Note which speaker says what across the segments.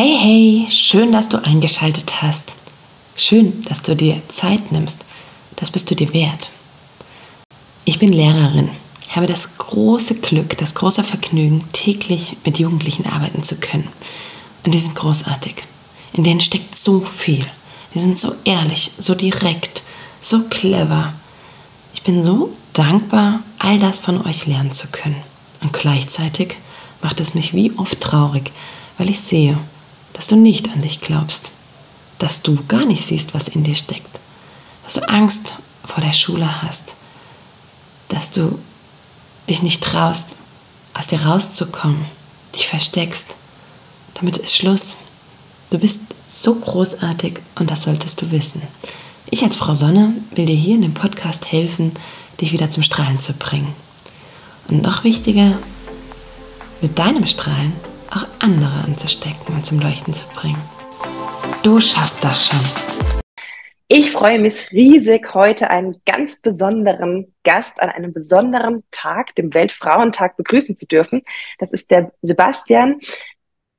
Speaker 1: Hey, hey, schön, dass du eingeschaltet hast. Schön, dass du dir Zeit nimmst. Das bist du dir wert. Ich bin Lehrerin, habe das große Glück, das große Vergnügen, täglich mit Jugendlichen arbeiten zu können. Und die sind großartig. In denen steckt so viel. Die sind so ehrlich, so direkt, so clever. Ich bin so dankbar, all das von euch lernen zu können. Und gleichzeitig macht es mich wie oft traurig, weil ich sehe, dass du nicht an dich glaubst, dass du gar nicht siehst, was in dir steckt, dass du Angst vor der Schule hast, dass du dich nicht traust, aus dir rauszukommen, dich versteckst. Damit ist Schluss. Du bist so großartig und das solltest du wissen. Ich als Frau Sonne will dir hier in dem Podcast helfen, dich wieder zum Strahlen zu bringen. Und noch wichtiger, mit deinem Strahlen auch andere anzustecken und zum Leuchten zu bringen. Du schaffst das schon.
Speaker 2: Ich freue mich riesig, heute einen ganz besonderen Gast an einem besonderen Tag, dem Weltfrauentag, begrüßen zu dürfen. Das ist der Sebastian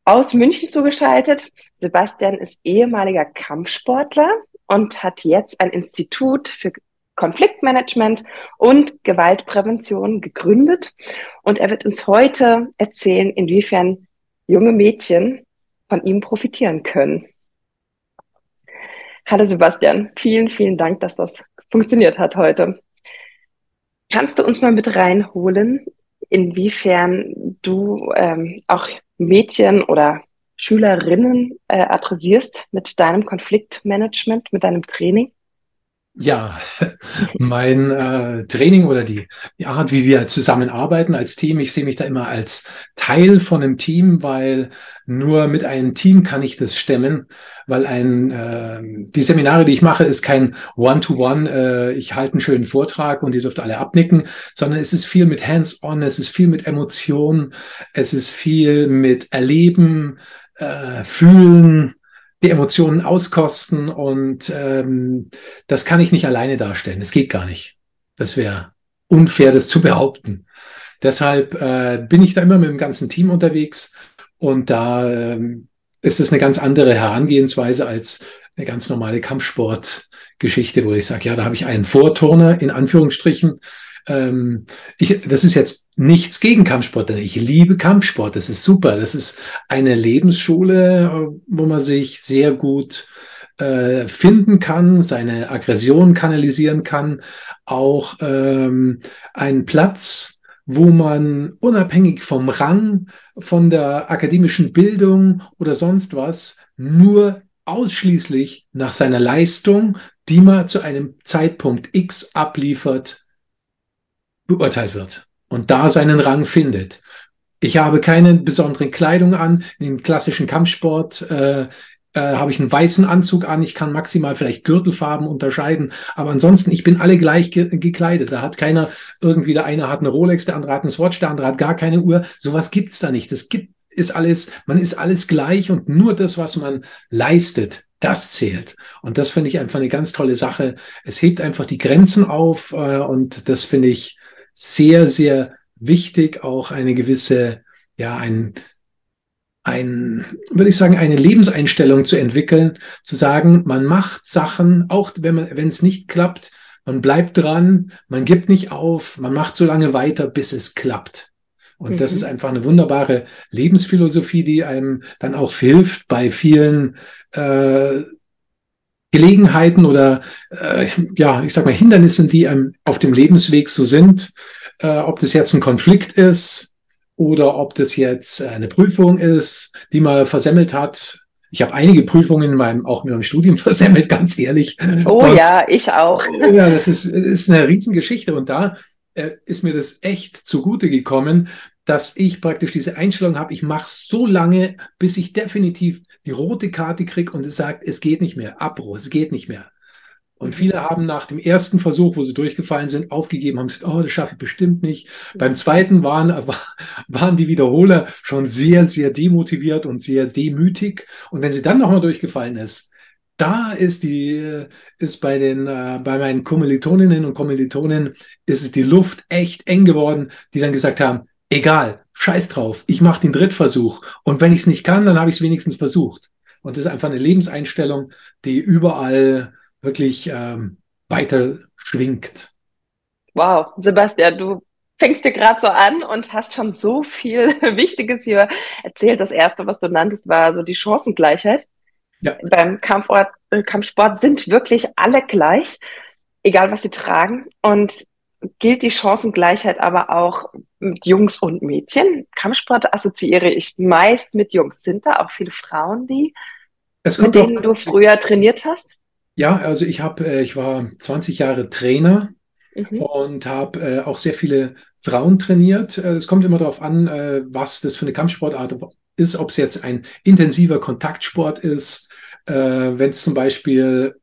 Speaker 2: aus München zugeschaltet. Sebastian ist ehemaliger Kampfsportler und hat jetzt ein Institut für Konfliktmanagement und Gewaltprävention gegründet. Und er wird uns heute erzählen, inwiefern junge Mädchen von ihm profitieren können. Hallo Sebastian, vielen, vielen Dank, dass das funktioniert hat heute. Kannst du uns mal mit reinholen, inwiefern du ähm, auch Mädchen oder Schülerinnen äh, adressierst mit deinem Konfliktmanagement, mit deinem Training?
Speaker 3: Ja, mein äh, Training oder die, die Art, wie wir zusammenarbeiten als Team, ich sehe mich da immer als Teil von einem Team, weil nur mit einem Team kann ich das stemmen, weil ein äh, die Seminare, die ich mache, ist kein One-to-One, -one, äh, ich halte einen schönen Vortrag und ihr dürft alle abnicken, sondern es ist viel mit Hands-on, es ist viel mit Emotionen, es ist viel mit Erleben, äh, Fühlen, die Emotionen auskosten und ähm, das kann ich nicht alleine darstellen. Das geht gar nicht. Das wäre unfair, das zu behaupten. Deshalb äh, bin ich da immer mit dem ganzen Team unterwegs und da ähm, ist es eine ganz andere Herangehensweise als eine ganz normale Kampfsportgeschichte, wo ich sage, ja, da habe ich einen Vorturner in Anführungsstrichen, ähm, ich, das ist jetzt nichts gegen Kampfsport, denn ich liebe Kampfsport. Das ist super. Das ist eine Lebensschule, äh, wo man sich sehr gut äh, finden kann, seine Aggression kanalisieren kann, auch ähm, ein Platz, wo man unabhängig vom Rang, von der akademischen Bildung oder sonst was nur ausschließlich nach seiner Leistung, die man zu einem Zeitpunkt X abliefert, beurteilt wird und da seinen Rang findet. Ich habe keine besondere Kleidung an. Im klassischen Kampfsport äh, äh, habe ich einen weißen Anzug an. Ich kann maximal vielleicht Gürtelfarben unterscheiden. Aber ansonsten, ich bin alle gleich ge gekleidet. Da hat keiner irgendwie, der eine hat eine Rolex, der andere hat eine Swatch, der andere hat gar keine Uhr. Sowas gibt's da nicht. Das gibt, ist alles, man ist alles gleich und nur das, was man leistet, das zählt. Und das finde ich einfach eine ganz tolle Sache. Es hebt einfach die Grenzen auf äh, und das finde ich sehr, sehr wichtig, auch eine gewisse, ja, ein, ein, würde ich sagen, eine Lebenseinstellung zu entwickeln, zu sagen, man macht Sachen, auch wenn man, wenn es nicht klappt, man bleibt dran, man gibt nicht auf, man macht so lange weiter, bis es klappt. Und mhm. das ist einfach eine wunderbare Lebensphilosophie, die einem dann auch hilft bei vielen äh, Gelegenheiten oder äh, ja, ich sag mal Hindernissen, die einem auf dem Lebensweg so sind, äh, ob das jetzt ein Konflikt ist oder ob das jetzt eine Prüfung ist, die man versemmelt hat. Ich habe einige Prüfungen in meinem, auch in meinem Studium versemmelt, ganz ehrlich.
Speaker 2: Oh und, ja, ich auch.
Speaker 3: Ja, das ist, ist eine Riesengeschichte. Und da äh, ist mir das echt zugute gekommen, dass ich praktisch diese Einstellung habe, ich mache so lange, bis ich definitiv die rote Karte kriege und es sagt, es geht nicht mehr, Abbruch, es geht nicht mehr. Und viele haben nach dem ersten Versuch, wo sie durchgefallen sind, aufgegeben, haben gesagt, oh, das schaffe ich bestimmt nicht. Beim zweiten waren, waren die Wiederholer schon sehr, sehr demotiviert und sehr demütig. Und wenn sie dann nochmal durchgefallen ist, da ist die, ist bei den, äh, bei meinen Kommilitoninnen und Kommilitonen ist die Luft echt eng geworden, die dann gesagt haben, egal, scheiß drauf, ich mache den Drittversuch. Und wenn ich es nicht kann, dann habe ich es wenigstens versucht. Und das ist einfach eine Lebenseinstellung, die überall wirklich ähm, weiter schwingt.
Speaker 2: Wow, Sebastian, du fängst dir gerade so an und hast schon so viel Wichtiges hier erzählt. Das erste, was du nanntest, war so die Chancengleichheit. Ja. Beim Kampfort, äh, Kampfsport sind wirklich alle gleich, egal was sie tragen. Und gilt die Chancengleichheit aber auch mit Jungs und Mädchen? Kampfsport assoziiere ich meist mit Jungs. Sind da auch viele Frauen, die mit denen du früher trainiert hast?
Speaker 3: Ja, also ich habe, äh, ich war 20 Jahre Trainer mhm. und habe äh, auch sehr viele Frauen trainiert. Äh, es kommt immer darauf an, äh, was das für eine Kampfsportart ist, ob es jetzt ein intensiver Kontaktsport ist, äh, wenn es zum Beispiel,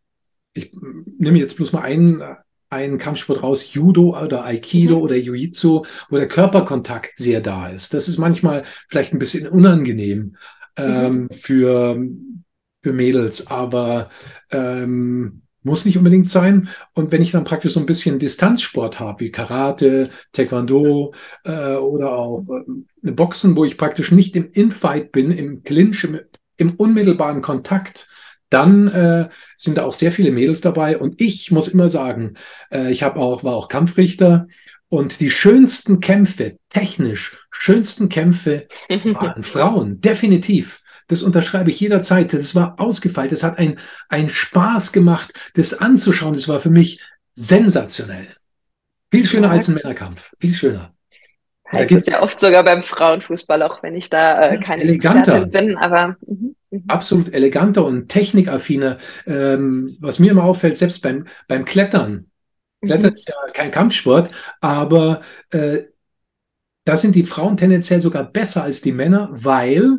Speaker 3: ich nehme jetzt bloß mal einen, einen Kampfsport raus, Judo oder Aikido mhm. oder Jiu-Jitsu, wo der Körperkontakt sehr da ist. Das ist manchmal vielleicht ein bisschen unangenehm ähm, mhm. für, für Mädels, aber ähm, muss nicht unbedingt sein. Und wenn ich dann praktisch so ein bisschen Distanzsport habe, wie Karate, Taekwondo äh, oder auch äh, Boxen, wo ich praktisch nicht im Infight bin, im Clinch, im, im unmittelbaren Kontakt, dann äh, sind da auch sehr viele Mädels dabei. Und ich muss immer sagen, äh, ich habe auch, war auch Kampfrichter und die schönsten Kämpfe, technisch schönsten Kämpfe waren Frauen, definitiv. Das unterschreibe ich jederzeit. Das war ausgefeilt. Das hat einen, einen Spaß gemacht, das anzuschauen. Das war für mich sensationell. Viel schöner als ein Männerkampf. Viel schöner.
Speaker 2: Heißt es ja oft sogar beim Frauenfußball, auch wenn ich da äh, keine
Speaker 3: eleganter bin, aber mh, mh. Absolut eleganter und technikaffiner. Ähm, was mir immer auffällt, selbst beim, beim Klettern. Klettern mhm. ist ja kein Kampfsport, aber äh, da sind die Frauen tendenziell sogar besser als die Männer, weil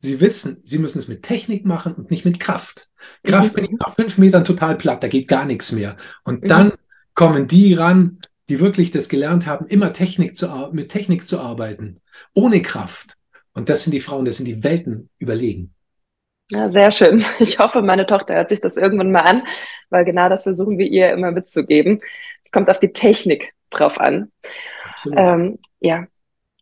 Speaker 3: Sie wissen, Sie müssen es mit Technik machen und nicht mit Kraft. Kraft mhm. bin ich nach fünf Metern total platt, da geht gar nichts mehr. Und mhm. dann kommen die ran, die wirklich das gelernt haben, immer Technik zu, mit Technik zu arbeiten, ohne Kraft. Und das sind die Frauen, das sind die Welten überlegen.
Speaker 2: Ja, sehr schön. Ich hoffe, meine Tochter hört sich das irgendwann mal an, weil genau das versuchen wir ihr immer mitzugeben. Es kommt auf die Technik drauf an. Ähm, ja,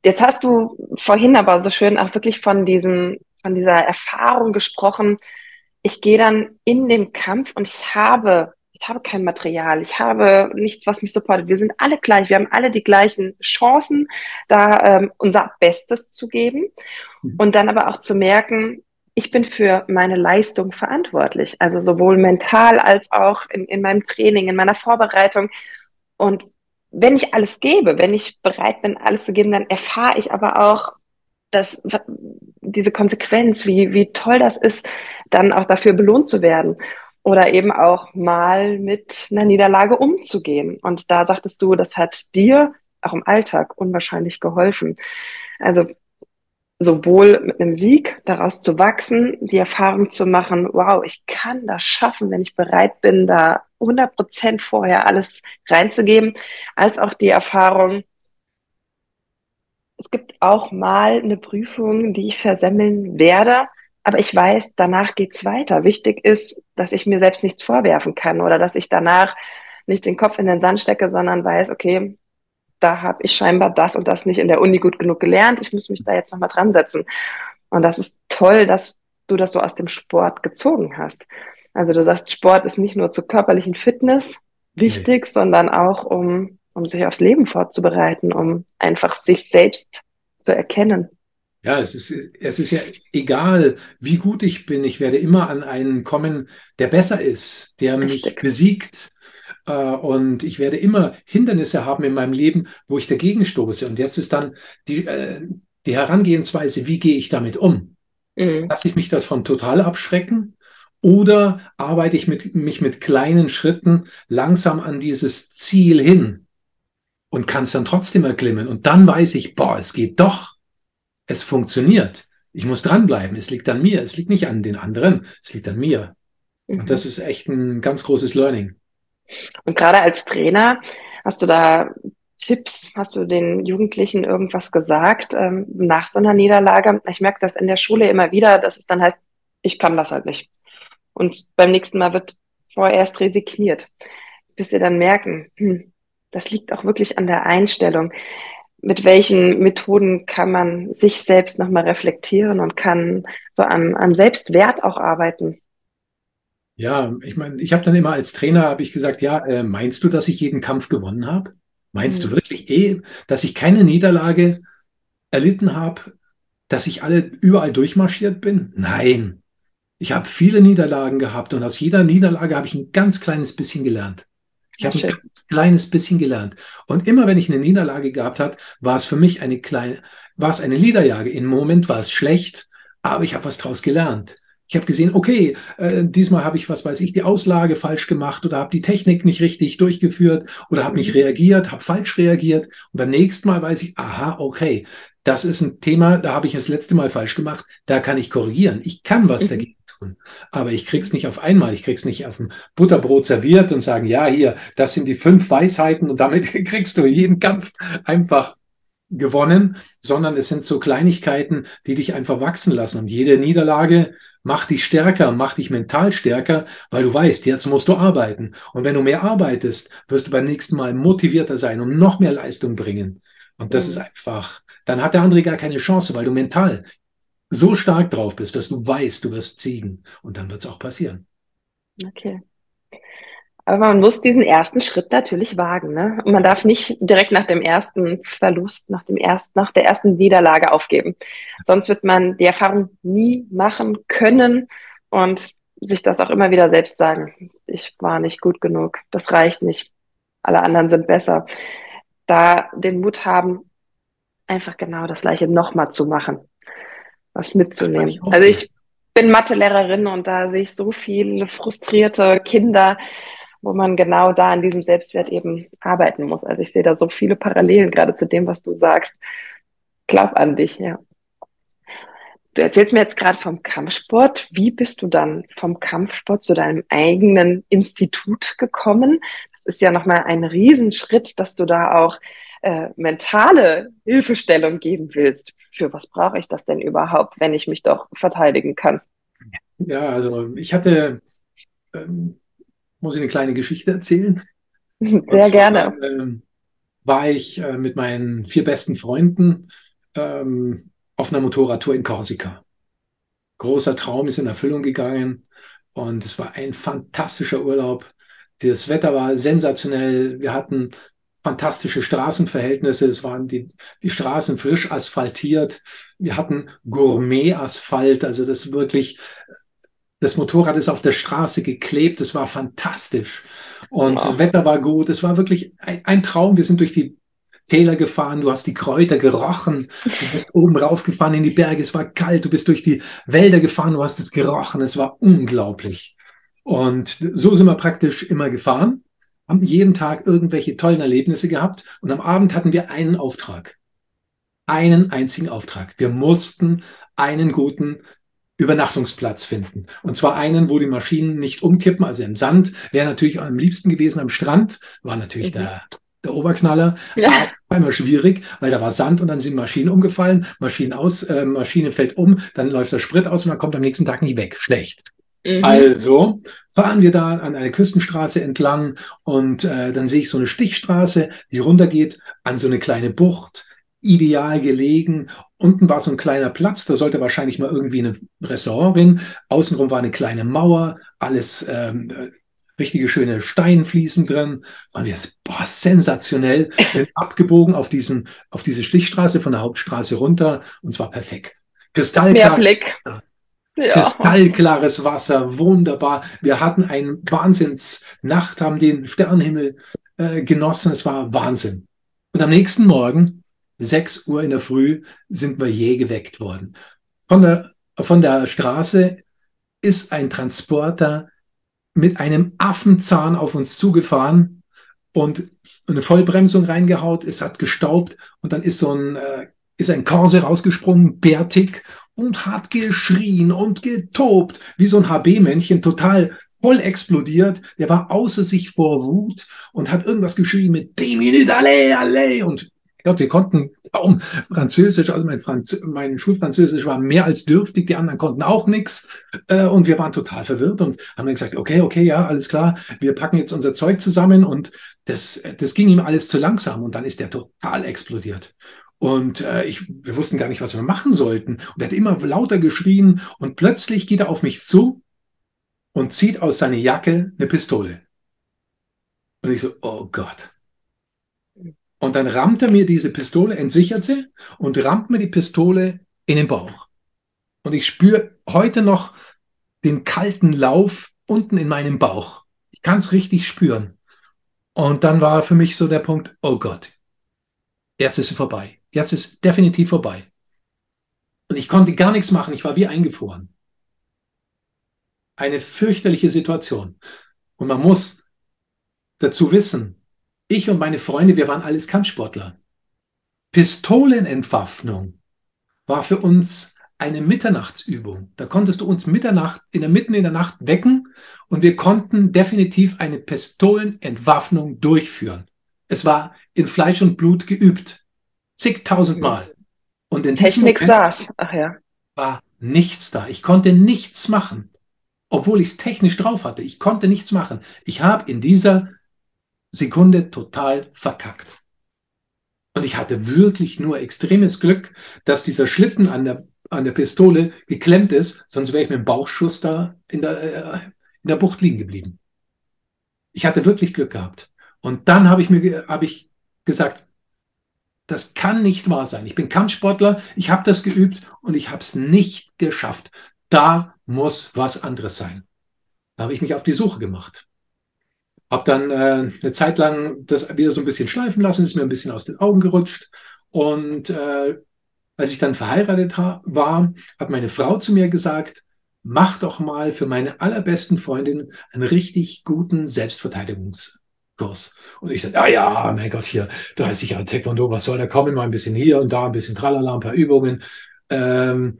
Speaker 2: Jetzt hast du vorhin aber so schön auch wirklich von diesem, von dieser Erfahrung gesprochen. Ich gehe dann in den Kampf und ich habe, ich habe kein Material, ich habe nichts, was mich supportet. Wir sind alle gleich, wir haben alle die gleichen Chancen, da ähm, unser Bestes zu geben mhm. und dann aber auch zu merken, ich bin für meine Leistung verantwortlich, also sowohl mental als auch in, in meinem Training, in meiner Vorbereitung. Und wenn ich alles gebe, wenn ich bereit bin, alles zu geben, dann erfahre ich aber auch, dass diese Konsequenz, wie, wie toll das ist, dann auch dafür belohnt zu werden oder eben auch mal mit einer Niederlage umzugehen. Und da sagtest du, das hat dir auch im Alltag unwahrscheinlich geholfen. Also sowohl mit einem Sieg daraus zu wachsen, die Erfahrung zu machen, wow, ich kann das schaffen, wenn ich bereit bin, da 100 Prozent vorher alles reinzugeben, als auch die Erfahrung, es gibt auch mal eine Prüfung, die ich versemmeln werde, aber ich weiß, danach geht's weiter. Wichtig ist, dass ich mir selbst nichts vorwerfen kann oder dass ich danach nicht den Kopf in den Sand stecke, sondern weiß, okay, da habe ich scheinbar das und das nicht in der Uni gut genug gelernt. Ich muss mich da jetzt nochmal dran setzen. Und das ist toll, dass du das so aus dem Sport gezogen hast. Also du sagst, Sport ist nicht nur zur körperlichen Fitness wichtig, nee. sondern auch um, um sich aufs Leben vorzubereiten, um einfach sich selbst zu erkennen.
Speaker 3: Ja, es ist, es ist ja egal, wie gut ich bin. Ich werde immer an einen kommen, der besser ist, der Richtig. mich besiegt, und ich werde immer Hindernisse haben in meinem Leben, wo ich dagegen stoße. Und jetzt ist dann die, äh, die Herangehensweise, wie gehe ich damit um? Mhm. Lasse ich mich davon total abschrecken? Oder arbeite ich mit, mich mit kleinen Schritten langsam an dieses Ziel hin und kann es dann trotzdem erklimmen? Und dann weiß ich, boah, es geht doch. Es funktioniert. Ich muss dranbleiben. Es liegt an mir. Es liegt nicht an den anderen. Es liegt an mir. Mhm. Und das ist echt ein ganz großes Learning.
Speaker 2: Und gerade als Trainer, hast du da Tipps? Hast du den Jugendlichen irgendwas gesagt ähm, nach so einer Niederlage? Ich merke das in der Schule immer wieder, dass es dann heißt, ich kann das halt nicht. Und beim nächsten Mal wird vorerst resigniert, bis sie dann merken, hm, das liegt auch wirklich an der Einstellung. mit welchen Methoden kann man sich selbst nochmal reflektieren und kann so am, am Selbstwert auch arbeiten?
Speaker 3: Ja, ich meine, ich habe dann immer als Trainer habe ich gesagt, ja, äh, meinst du, dass ich jeden Kampf gewonnen habe? Meinst mhm. du wirklich eh, dass ich keine Niederlage erlitten habe, dass ich alle überall durchmarschiert bin? Nein. Ich habe viele Niederlagen gehabt und aus jeder Niederlage habe ich ein ganz kleines bisschen gelernt. Ich habe ein ganz kleines bisschen gelernt. Und immer wenn ich eine Niederlage gehabt habe, war es für mich eine kleine, war es eine Niederlage. Im Moment war es schlecht, aber ich habe was draus gelernt. Ich habe gesehen, okay, äh, diesmal habe ich, was weiß ich, die Auslage falsch gemacht oder habe die Technik nicht richtig durchgeführt oder habe nicht mhm. reagiert, habe falsch reagiert. Und beim nächsten Mal weiß ich, aha, okay, das ist ein Thema, da habe ich das letzte Mal falsch gemacht, da kann ich korrigieren. Ich kann was mhm. dagegen tun. Aber ich krieg's nicht auf einmal, ich krieg's nicht auf dem Butterbrot serviert und sagen, ja, hier, das sind die fünf Weisheiten und damit kriegst du jeden Kampf einfach gewonnen, sondern es sind so Kleinigkeiten, die dich einfach wachsen lassen. Und jede Niederlage macht dich stärker, macht dich mental stärker, weil du weißt, jetzt musst du arbeiten. Und wenn du mehr arbeitest, wirst du beim nächsten Mal motivierter sein und noch mehr Leistung bringen. Und das mhm. ist einfach, dann hat der andere gar keine Chance, weil du mental so stark drauf bist, dass du weißt, du wirst siegen. Und dann wird es auch passieren.
Speaker 2: Okay. Aber man muss diesen ersten Schritt natürlich wagen. Ne? Und man darf nicht direkt nach dem ersten Verlust, nach, dem ersten, nach der ersten Niederlage aufgeben. Sonst wird man die Erfahrung nie machen können und sich das auch immer wieder selbst sagen. Ich war nicht gut genug. Das reicht nicht. Alle anderen sind besser. Da den Mut haben, einfach genau das Gleiche nochmal zu machen. Was mitzunehmen. Ich also ich bin Mathelehrerin und da sehe ich so viele frustrierte Kinder, wo man genau da an diesem Selbstwert eben arbeiten muss. Also ich sehe da so viele Parallelen gerade zu dem, was du sagst. Glaub an dich, ja. Du erzählst mir jetzt gerade vom Kampfsport. Wie bist du dann vom Kampfsport zu deinem eigenen Institut gekommen? Das ist ja nochmal ein Riesenschritt, dass du da auch äh, mentale Hilfestellung geben willst. Für was brauche ich das denn überhaupt, wenn ich mich doch verteidigen kann?
Speaker 3: Ja, also ich hatte ähm, muss ich eine kleine Geschichte erzählen?
Speaker 2: Sehr zwar, gerne.
Speaker 3: Ähm, war ich äh, mit meinen vier besten Freunden ähm, auf einer Motorradtour in Korsika. Großer Traum ist in Erfüllung gegangen und es war ein fantastischer Urlaub. Das Wetter war sensationell. Wir hatten fantastische Straßenverhältnisse. Es waren die, die Straßen frisch asphaltiert. Wir hatten Gourmet-Asphalt, also das wirklich das Motorrad ist auf der Straße geklebt. Es war fantastisch. Und wow. das Wetter war gut. Es war wirklich ein, ein, Traum. Wir sind durch die Täler gefahren. Du hast die Kräuter gerochen. Du bist oben raufgefahren in die Berge. Es war kalt. Du bist durch die Wälder gefahren. Du hast es gerochen. Es war unglaublich. Und so sind wir praktisch immer gefahren, haben jeden Tag irgendwelche tollen Erlebnisse gehabt. Und am Abend hatten wir einen Auftrag. Einen einzigen Auftrag. Wir mussten einen guten Übernachtungsplatz finden. Und zwar einen, wo die Maschinen nicht umkippen, also im Sand, wäre natürlich am liebsten gewesen am Strand, war natürlich mhm. der, der Oberknaller, ja. war immer schwierig, weil da war Sand und dann sind Maschinen umgefallen, Maschinen aus, äh, Maschine fällt um, dann läuft der Sprit aus und man kommt am nächsten Tag nicht weg. Schlecht. Mhm. Also fahren wir da an eine Küstenstraße entlang und äh, dann sehe ich so eine Stichstraße, die runtergeht an so eine kleine Bucht ideal gelegen. Unten war so ein kleiner Platz, da sollte wahrscheinlich mal irgendwie ein Restaurant hin. Außenrum war eine kleine Mauer, alles ähm, richtige schöne Steinfliesen drin. Waren wir boah, sensationell, sind abgebogen auf diesen, auf diese Stichstraße von der Hauptstraße runter und zwar perfekt.
Speaker 2: Kristallklares,
Speaker 3: ja. kristallklares Wasser, wunderbar. Wir hatten einen Wahnsinnsnacht, haben den Sternenhimmel äh, genossen. Es war Wahnsinn. Und am nächsten Morgen 6 Uhr in der Früh sind wir je geweckt worden. Von der, von der Straße ist ein Transporter mit einem Affenzahn auf uns zugefahren und eine Vollbremsung reingehaut. Es hat gestaubt und dann ist so ein, äh, ist ein Korse rausgesprungen, bärtig und hat geschrien und getobt, wie so ein HB-Männchen, total voll explodiert. Der war außer sich vor Wut und hat irgendwas geschrien mit 10 Minuten, alle, alle und Ja, wir konnten kaum Französisch, also mein, Franz mein Schulfranzösisch war mehr als dürftig, die anderen konnten auch nichts. Äh, und wir waren total verwirrt und haben dann gesagt, okay, okay, ja, alles klar, wir packen jetzt unser Zeug zusammen und das, das ging ihm alles zu langsam und dann ist er total explodiert. Und äh, ich, wir wussten gar nicht, was wir machen sollten. Und er hat immer lauter geschrien und plötzlich geht er auf mich zu und zieht aus seiner Jacke eine Pistole. Und ich so, oh Gott. Und dann rammt er mir diese Pistole, entsichert sie und rammt mir die Pistole in den Bauch. Und ich spüre heute noch den kalten Lauf unten in meinem Bauch. Ich kann es richtig spüren. Und dann war für mich so der Punkt, oh Gott, jetzt ist es vorbei. Jetzt ist definitiv vorbei. Und ich konnte gar nichts machen. Ich war wie eingefroren. Eine fürchterliche Situation. Und man muss dazu wissen, ich und meine Freunde, wir waren alles Kampfsportler. Pistolenentwaffnung war für uns eine Mitternachtsübung. Da konntest du uns Mitternacht, in der Mitten in der Nacht wecken und wir konnten definitiv eine Pistolenentwaffnung durchführen. Es war in Fleisch und Blut geübt. Zigtausendmal.
Speaker 2: Und in Technik saß. Ach ja.
Speaker 3: War nichts da. Ich konnte nichts machen. Obwohl ich es technisch drauf hatte. Ich konnte nichts machen. Ich habe in dieser Sekunde total verkackt. Und ich hatte wirklich nur extremes Glück, dass dieser Schlitten an der, an der Pistole geklemmt ist, sonst wäre ich mit dem Bauchschuss da in der, äh, in der Bucht liegen geblieben. Ich hatte wirklich Glück gehabt. Und dann habe ich mir hab ich gesagt, das kann nicht wahr sein. Ich bin Kampfsportler, ich habe das geübt und ich habe es nicht geschafft. Da muss was anderes sein. Da habe ich mich auf die Suche gemacht. Hab dann äh, eine Zeit lang das wieder so ein bisschen schleifen lassen, ist mir ein bisschen aus den Augen gerutscht. Und äh, als ich dann verheiratet war, hat meine Frau zu mir gesagt, mach doch mal für meine allerbesten Freundin einen richtig guten Selbstverteidigungskurs. Und ich dachte, ja, ja, mein Gott, hier 30 Jahre Taekwondo, was soll da kommen? Mal ein bisschen hier und da, ein bisschen tralala, ein paar Übungen. Ähm,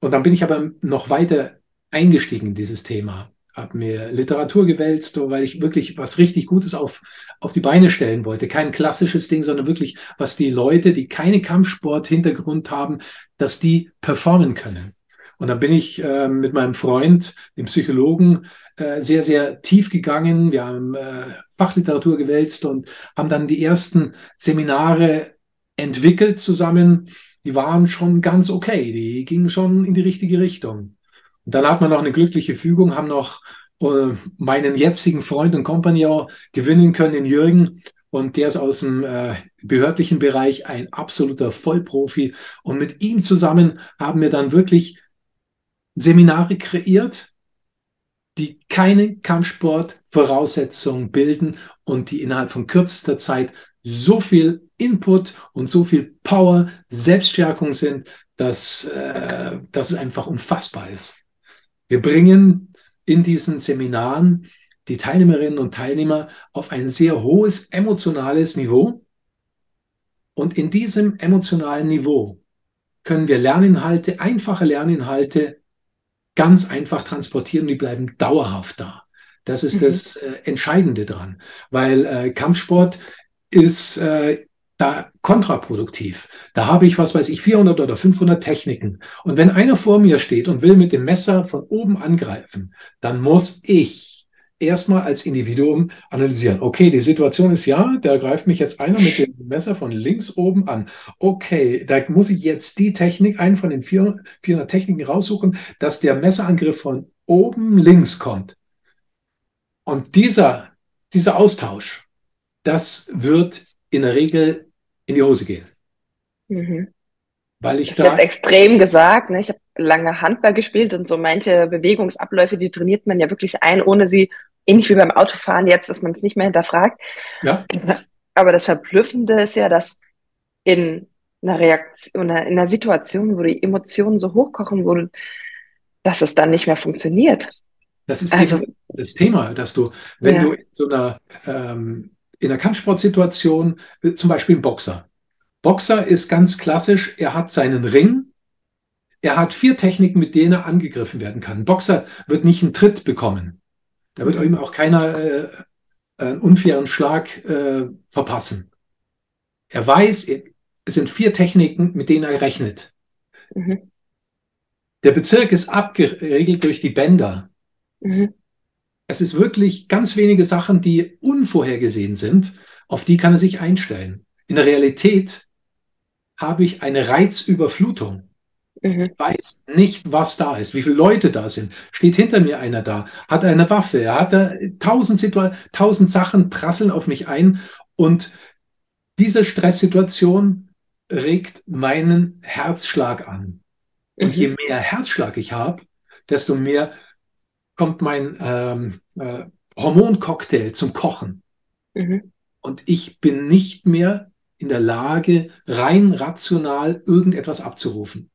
Speaker 3: und dann bin ich aber noch weiter eingestiegen in dieses Thema habe mir Literatur gewälzt, weil ich wirklich was richtig Gutes auf, auf die Beine stellen wollte. Kein klassisches Ding, sondern wirklich, was die Leute, die keine Kampfsport-Hintergrund haben, dass die performen können. Und dann bin ich äh, mit meinem Freund, dem Psychologen, äh, sehr, sehr tief gegangen. Wir haben äh, Fachliteratur gewälzt und haben dann die ersten Seminare entwickelt zusammen. Die waren schon ganz okay. Die gingen schon in die richtige Richtung. Dann hat man noch eine glückliche Fügung, haben noch äh, meinen jetzigen Freund und Kompagnon gewinnen können, den Jürgen. Und der ist aus dem äh, behördlichen Bereich ein absoluter Vollprofi. Und mit ihm zusammen haben wir dann wirklich Seminare kreiert, die keine Kampfsport-Voraussetzungen bilden und die innerhalb von kürzester Zeit so viel Input und so viel Power, Selbststärkung sind, dass, äh, dass es einfach unfassbar ist. Wir bringen in diesen Seminaren die Teilnehmerinnen und Teilnehmer auf ein sehr hohes emotionales Niveau. Und in diesem emotionalen Niveau können wir Lerninhalte, einfache Lerninhalte ganz einfach transportieren die bleiben dauerhaft da. Das ist mhm. das äh, Entscheidende dran, weil äh, Kampfsport ist äh, da kontraproduktiv. Da habe ich, was weiß ich, 400 oder 500 Techniken. Und wenn einer vor mir steht und will mit dem Messer von oben angreifen, dann muss ich erstmal als Individuum analysieren. Okay, die Situation ist ja, da greift mich jetzt einer mit dem Messer von links oben an. Okay, da muss ich jetzt die Technik, einen von den 400 Techniken raussuchen, dass der Messerangriff von oben links kommt. Und dieser, dieser Austausch, das wird in der Regel in die Hose gehen.
Speaker 2: Mhm. Weil ich das da. Ist jetzt extrem gesagt, ne? Ich habe lange Handball gespielt und so manche Bewegungsabläufe, die trainiert man ja wirklich ein, ohne sie, ähnlich wie beim Autofahren jetzt, dass man es nicht mehr hinterfragt. Ja. Aber das Verblüffende ist ja, dass in einer Reaktion, in einer Situation, wo die Emotionen so hochkochen, wo du, dass es dann nicht mehr funktioniert.
Speaker 3: Das ist also, das Thema, dass du, wenn ja. du in so einer ähm, in der Kampfsportsituation, zum Beispiel ein Boxer. Boxer ist ganz klassisch, er hat seinen Ring, er hat vier Techniken, mit denen er angegriffen werden kann. Ein Boxer wird nicht einen Tritt bekommen. Da wird ihm auch keiner äh, einen unfairen Schlag äh, verpassen. Er weiß, es sind vier Techniken, mit denen er rechnet. Mhm. Der Bezirk ist abgeregelt durch die Bänder. Mhm. Es ist wirklich ganz wenige Sachen, die unvorhergesehen sind, auf die kann er sich einstellen. In der Realität habe ich eine Reizüberflutung. Mhm. Ich weiß nicht, was da ist, wie viele Leute da sind. Steht hinter mir einer da? Hat eine Waffe? Er hat da tausend, tausend Sachen prasseln auf mich ein und diese Stresssituation regt meinen Herzschlag an. Und mhm. je mehr Herzschlag ich habe, desto mehr kommt mein ähm, äh, Hormoncocktail zum Kochen. Mhm. Und ich bin nicht mehr in der Lage, rein rational irgendetwas abzurufen.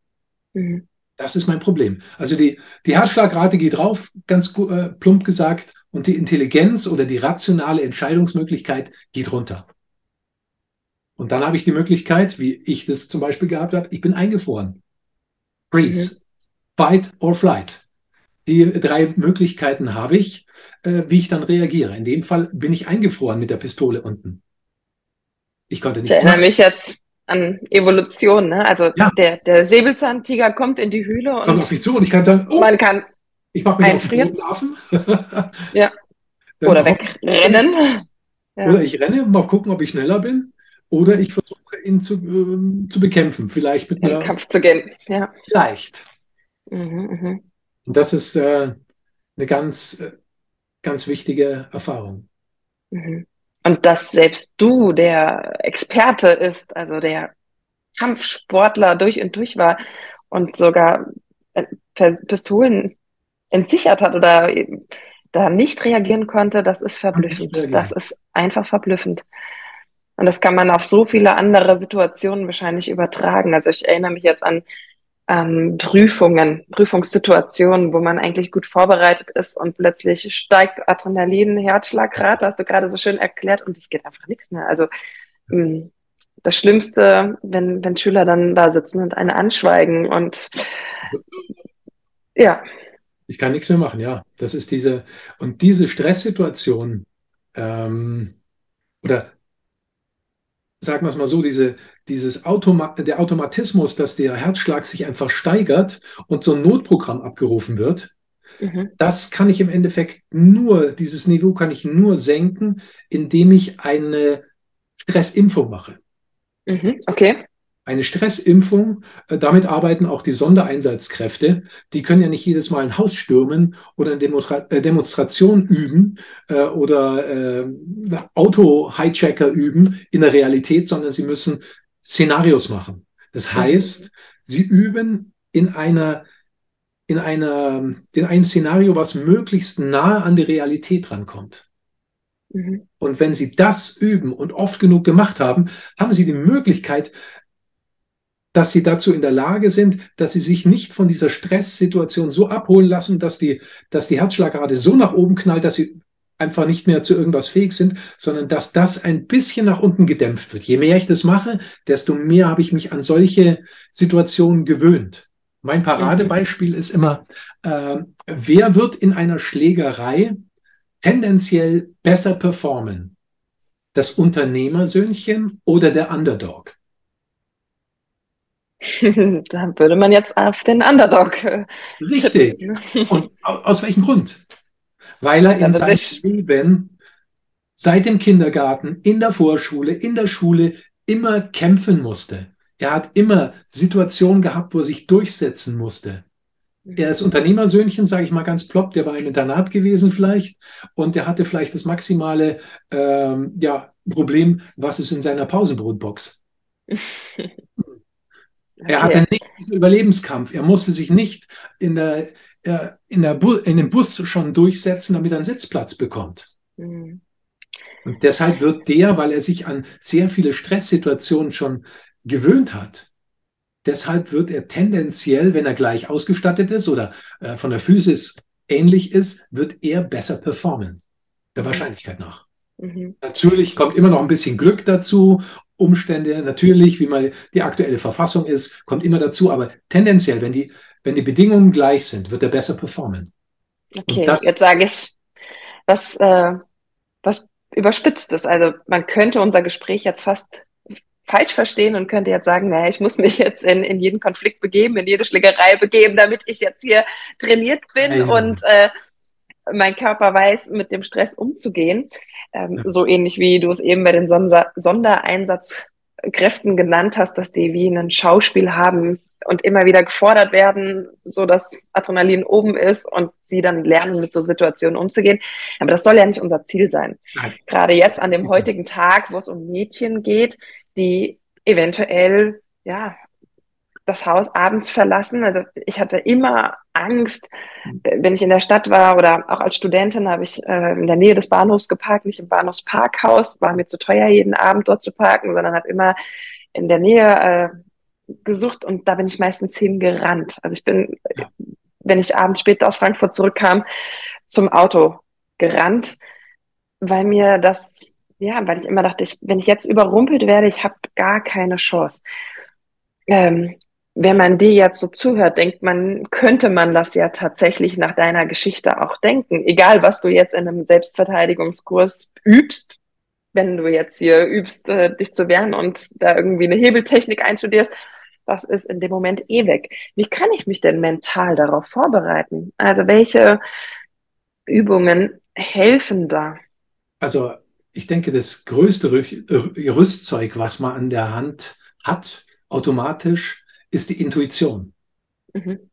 Speaker 3: Mhm. Das ist mein Problem. Also die, die Herzschlagrate geht rauf, ganz äh, plump gesagt, und die Intelligenz oder die rationale Entscheidungsmöglichkeit geht runter. Und dann habe ich die Möglichkeit, wie ich das zum Beispiel gehabt habe, ich bin eingefroren. Freeze, mhm. fight or flight. Die drei Möglichkeiten habe ich, äh, wie ich dann reagiere. In dem Fall bin ich eingefroren mit der Pistole unten. Ich konnte nicht.
Speaker 2: Ich erinnere mich jetzt an Evolution, ne? Also ja. der, der Säbelzahntiger kommt in die Höhle
Speaker 3: und kommt auf mich zu und ich kann sagen,
Speaker 2: oh, man kann
Speaker 3: ich mache mich einfrieren. auf den
Speaker 2: ja. Oder wegrennen.
Speaker 3: Ja. Oder ich renne, mal gucken, ob ich schneller bin. Oder ich versuche ihn zu, äh, zu bekämpfen. Vielleicht mit
Speaker 2: in einer. Kampf zu gehen, ja.
Speaker 3: Vielleicht. Mhm, mh. Und das ist äh, eine ganz, äh, ganz wichtige Erfahrung.
Speaker 2: Mhm. Und dass selbst du der Experte ist, also der Kampfsportler durch und durch war und sogar äh, Pistolen entsichert hat oder da nicht reagieren konnte, das ist verblüffend. Das ist einfach verblüffend. Und das kann man auf so viele andere Situationen wahrscheinlich übertragen. Also ich erinnere mich jetzt an ähm, Prüfungen, Prüfungssituationen, wo man eigentlich gut vorbereitet ist und plötzlich steigt Adrenalin, Herzschlagrate, hast du gerade so schön erklärt und es geht einfach nichts mehr. Also ähm, das Schlimmste, wenn, wenn Schüler dann da sitzen und eine anschweigen und ja.
Speaker 3: Ich kann nichts mehr machen, ja. Das ist diese, und diese Stresssituation ähm, oder sagen wir es mal so, diese, dieses Automa der Automatismus, dass der Herzschlag sich einfach steigert und so ein Notprogramm abgerufen wird, mhm. das kann ich im Endeffekt nur, dieses Niveau kann ich nur senken, indem ich eine Stressimpfung mache.
Speaker 2: Mhm. Okay
Speaker 3: eine Stressimpfung. Äh, damit arbeiten auch die Sondereinsatzkräfte. Die können ja nicht jedes Mal ein Haus stürmen oder eine Demonstra äh, Demonstration üben äh, oder äh, Auto-Hijacker üben in der Realität, sondern sie müssen Szenarios machen. Das heißt, sie üben in einer in einer in einem Szenario, was möglichst nahe an die Realität rankommt. Mhm. Und wenn Sie das üben und oft genug gemacht haben, haben Sie die Möglichkeit, dass sie dazu in der Lage sind, dass sie sich nicht von dieser Stresssituation so abholen lassen, dass die, dass die Herzschlagrate so nach oben knallt, dass sie einfach nicht mehr zu irgendwas fähig sind, sondern dass das ein bisschen nach unten gedämpft wird. Je mehr ich das mache, desto mehr habe ich mich an solche Situationen gewöhnt. Mein Paradebeispiel ist immer, äh, wer wird in einer Schlägerei tendenziell besser performen? Das Unternehmersöhnchen oder der Underdog?
Speaker 2: da würde man jetzt auf den Underdog.
Speaker 3: Äh, Richtig. Und aus welchem Grund? Weil er in seinem Leben seit dem Kindergarten, in der Vorschule, in der Schule immer kämpfen musste. Er hat immer Situationen gehabt, wo er sich durchsetzen musste. Er ist Unternehmersöhnchen, sage ich mal ganz plopp, der war im Internat gewesen vielleicht und der hatte vielleicht das maximale ähm, ja, Problem, was ist in seiner Pausenbrotbox. Er hatte nicht diesen Überlebenskampf. Er musste sich nicht in, der, äh, in, der in dem Bus schon durchsetzen, damit er einen Sitzplatz bekommt. Mhm. Und deshalb wird der, weil er sich an sehr viele Stresssituationen schon gewöhnt hat, deshalb wird er tendenziell, wenn er gleich ausgestattet ist oder äh, von der Physis ähnlich ist, wird er besser performen. Der mhm. Wahrscheinlichkeit nach. Mhm. Natürlich kommt immer noch ein bisschen Glück dazu Umstände, natürlich, wie mal die aktuelle Verfassung ist, kommt immer dazu, aber tendenziell, wenn die, wenn die Bedingungen gleich sind, wird er besser performen.
Speaker 2: Okay, das, jetzt sage ich, was, äh, was überspitzt ist. Also man könnte unser Gespräch jetzt fast falsch verstehen und könnte jetzt sagen, naja, ich muss mich jetzt in, in jeden Konflikt begeben, in jede Schlägerei begeben, damit ich jetzt hier trainiert bin ja. und äh, mein Körper weiß, mit dem Stress umzugehen. Ähm, ja. So ähnlich wie du es eben bei den Sonder Sondereinsatzkräften genannt hast, dass die wie ein Schauspiel haben und immer wieder gefordert werden, so dass Adrenalin oben ist und sie dann lernen, mit so Situationen umzugehen. Aber das soll ja nicht unser Ziel sein. Nein. Gerade jetzt an dem heutigen Tag, wo es um Mädchen geht, die eventuell ja das Haus abends verlassen. Also ich hatte immer Angst, wenn ich in der Stadt war oder auch als Studentin habe ich äh, in der Nähe des Bahnhofs geparkt, nicht im Bahnhofsparkhaus, war mir zu teuer, jeden Abend dort zu parken, sondern habe immer in der Nähe äh, gesucht und da bin ich meistens hingerannt. Also ich bin, ja. wenn ich abends später aus Frankfurt zurückkam, zum Auto gerannt, weil mir das, ja, weil ich immer dachte, ich, wenn ich jetzt überrumpelt werde, ich habe gar keine Chance. Ähm, wenn man dir jetzt so zuhört, denkt man, könnte man das ja tatsächlich nach deiner Geschichte auch denken. Egal, was du jetzt in einem Selbstverteidigungskurs übst, wenn du jetzt hier übst, äh, dich zu wehren und da irgendwie eine Hebeltechnik einstudierst, das ist in dem Moment eh weg. Wie kann ich mich denn mental darauf vorbereiten? Also welche Übungen helfen da?
Speaker 3: Also ich denke, das größte Rüstzeug, was man an der Hand hat, automatisch, ist die Intuition. Mhm.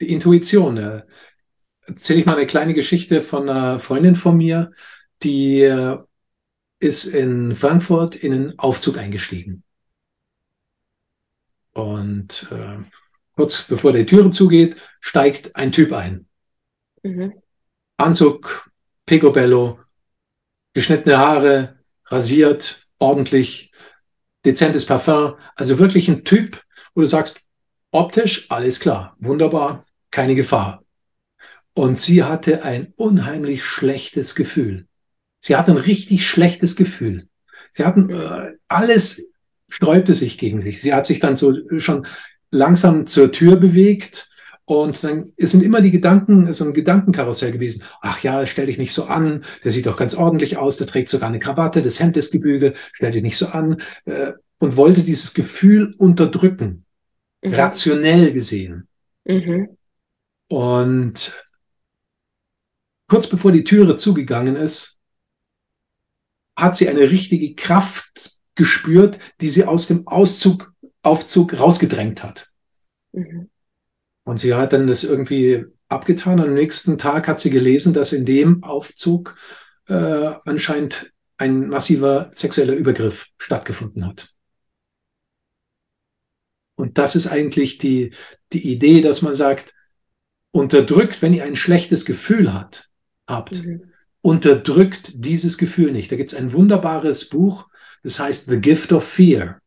Speaker 3: Die Intuition. Äh, erzähle ich mal eine kleine Geschichte von einer Freundin von mir, die äh, ist in Frankfurt in einen Aufzug eingestiegen. Und äh, kurz bevor die Türe zugeht, steigt ein Typ ein. Mhm. Anzug, Picobello, geschnittene Haare, rasiert, ordentlich, dezentes Parfum. Also wirklich ein Typ, wo du sagst, optisch alles klar, wunderbar, keine Gefahr. Und sie hatte ein unheimlich schlechtes Gefühl. Sie hatte ein richtig schlechtes Gefühl. Sie hatten äh, alles sträubte sich gegen sich. Sie hat sich dann so schon langsam zur Tür bewegt und dann sind immer die Gedanken, so ein Gedankenkarussell gewesen. Ach ja, stell dich nicht so an, der sieht doch ganz ordentlich aus, der trägt sogar eine Krawatte, das Hemd ist gebügelt, stell dich nicht so an äh, und wollte dieses Gefühl unterdrücken mhm. rationell gesehen. Mhm. Und kurz bevor die Türe zugegangen ist, hat sie eine richtige Kraft gespürt, die sie aus dem Auszug, Aufzug rausgedrängt hat. Mhm. Und sie hat dann das irgendwie abgetan. Am nächsten Tag hat sie gelesen, dass in dem Aufzug äh, anscheinend ein massiver sexueller Übergriff stattgefunden hat. Und das ist eigentlich die, die Idee, dass man sagt, unterdrückt, wenn ihr ein schlechtes Gefühl hat, habt, mhm. unterdrückt dieses Gefühl nicht. Da gibt es ein wunderbares Buch, das heißt The Gift of Fear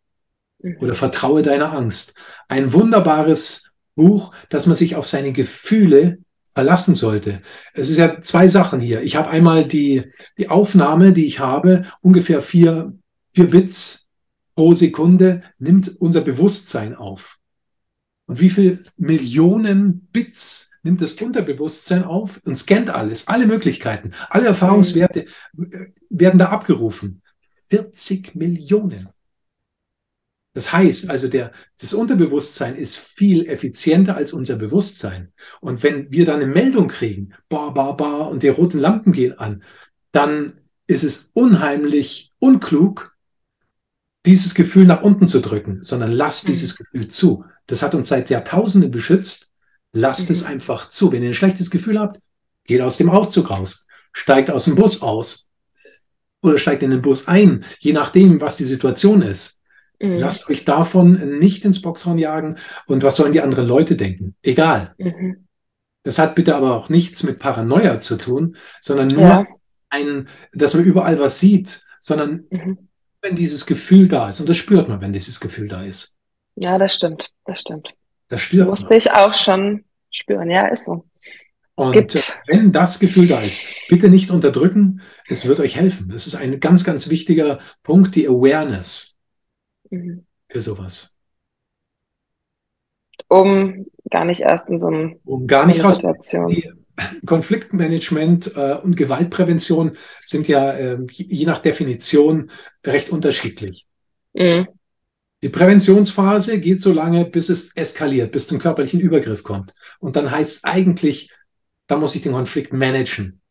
Speaker 3: mhm. oder Vertraue deiner Angst. Ein wunderbares Buch, dass man sich auf seine Gefühle verlassen sollte. Es ist ja zwei Sachen hier. Ich habe einmal die, die Aufnahme, die ich habe, ungefähr vier, vier Bits pro Sekunde nimmt unser Bewusstsein auf. Und wie viel Millionen Bits nimmt das Unterbewusstsein auf und scannt alles, alle Möglichkeiten, alle Erfahrungswerte äh, werden da abgerufen. 40 Millionen. Das heißt also, der, das Unterbewusstsein ist viel effizienter als unser Bewusstsein. Und wenn wir dann eine Meldung kriegen, ba, ba, ba, und die roten Lampen gehen an, dann ist es unheimlich unklug, dieses Gefühl nach unten zu drücken, sondern lasst mhm. dieses Gefühl zu. Das hat uns seit Jahrtausenden beschützt. Lasst mhm. es einfach zu. Wenn ihr ein schlechtes Gefühl habt, geht aus dem Aufzug raus, steigt aus dem Bus aus oder steigt in den Bus ein, je nachdem, was die Situation ist. Mhm. Lasst euch davon nicht ins Boxhorn jagen und was sollen die anderen Leute denken? Egal. Mhm. Das hat bitte aber auch nichts mit Paranoia zu tun, sondern nur ja. ein, dass man überall was sieht, sondern mhm wenn dieses Gefühl da ist. Und das spürt man, wenn dieses Gefühl da ist.
Speaker 2: Ja, das stimmt. Das stimmt.
Speaker 3: Das spürt
Speaker 2: Musste man. ich auch schon spüren. Ja, ist so.
Speaker 3: Und gibt. wenn das Gefühl da ist, bitte nicht unterdrücken. Es wird euch helfen. Das ist ein ganz, ganz wichtiger Punkt, die Awareness mhm. für sowas.
Speaker 2: Um gar nicht erst in so, einem,
Speaker 3: um gar nicht so eine Situation. Die, Konfliktmanagement äh, und Gewaltprävention sind ja äh, je nach Definition recht unterschiedlich. Mhm. Die Präventionsphase geht so lange, bis es eskaliert, bis zum körperlichen Übergriff kommt. Und dann heißt es eigentlich, da muss ich den Konflikt managen.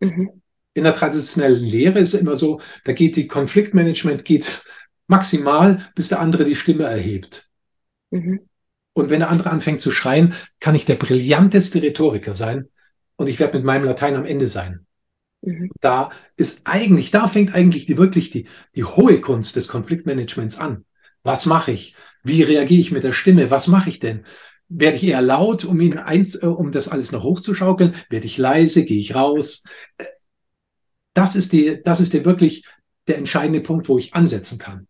Speaker 3: Mhm. In der traditionellen Lehre ist es immer so, da geht die Konfliktmanagement geht maximal, bis der andere die Stimme erhebt. Mhm. Und wenn der andere anfängt zu schreien, kann ich der brillanteste Rhetoriker sein und ich werde mit meinem Latein am Ende sein. Mhm. Da ist eigentlich, da fängt eigentlich die, wirklich die, die hohe Kunst des Konfliktmanagements an. Was mache ich? Wie reagiere ich mit der Stimme? Was mache ich denn? Werde ich eher laut, um ihn eins, äh, um das alles noch hochzuschaukeln? Werde ich leise? Gehe ich raus? Äh, das ist die, das ist der wirklich der entscheidende Punkt, wo ich ansetzen kann.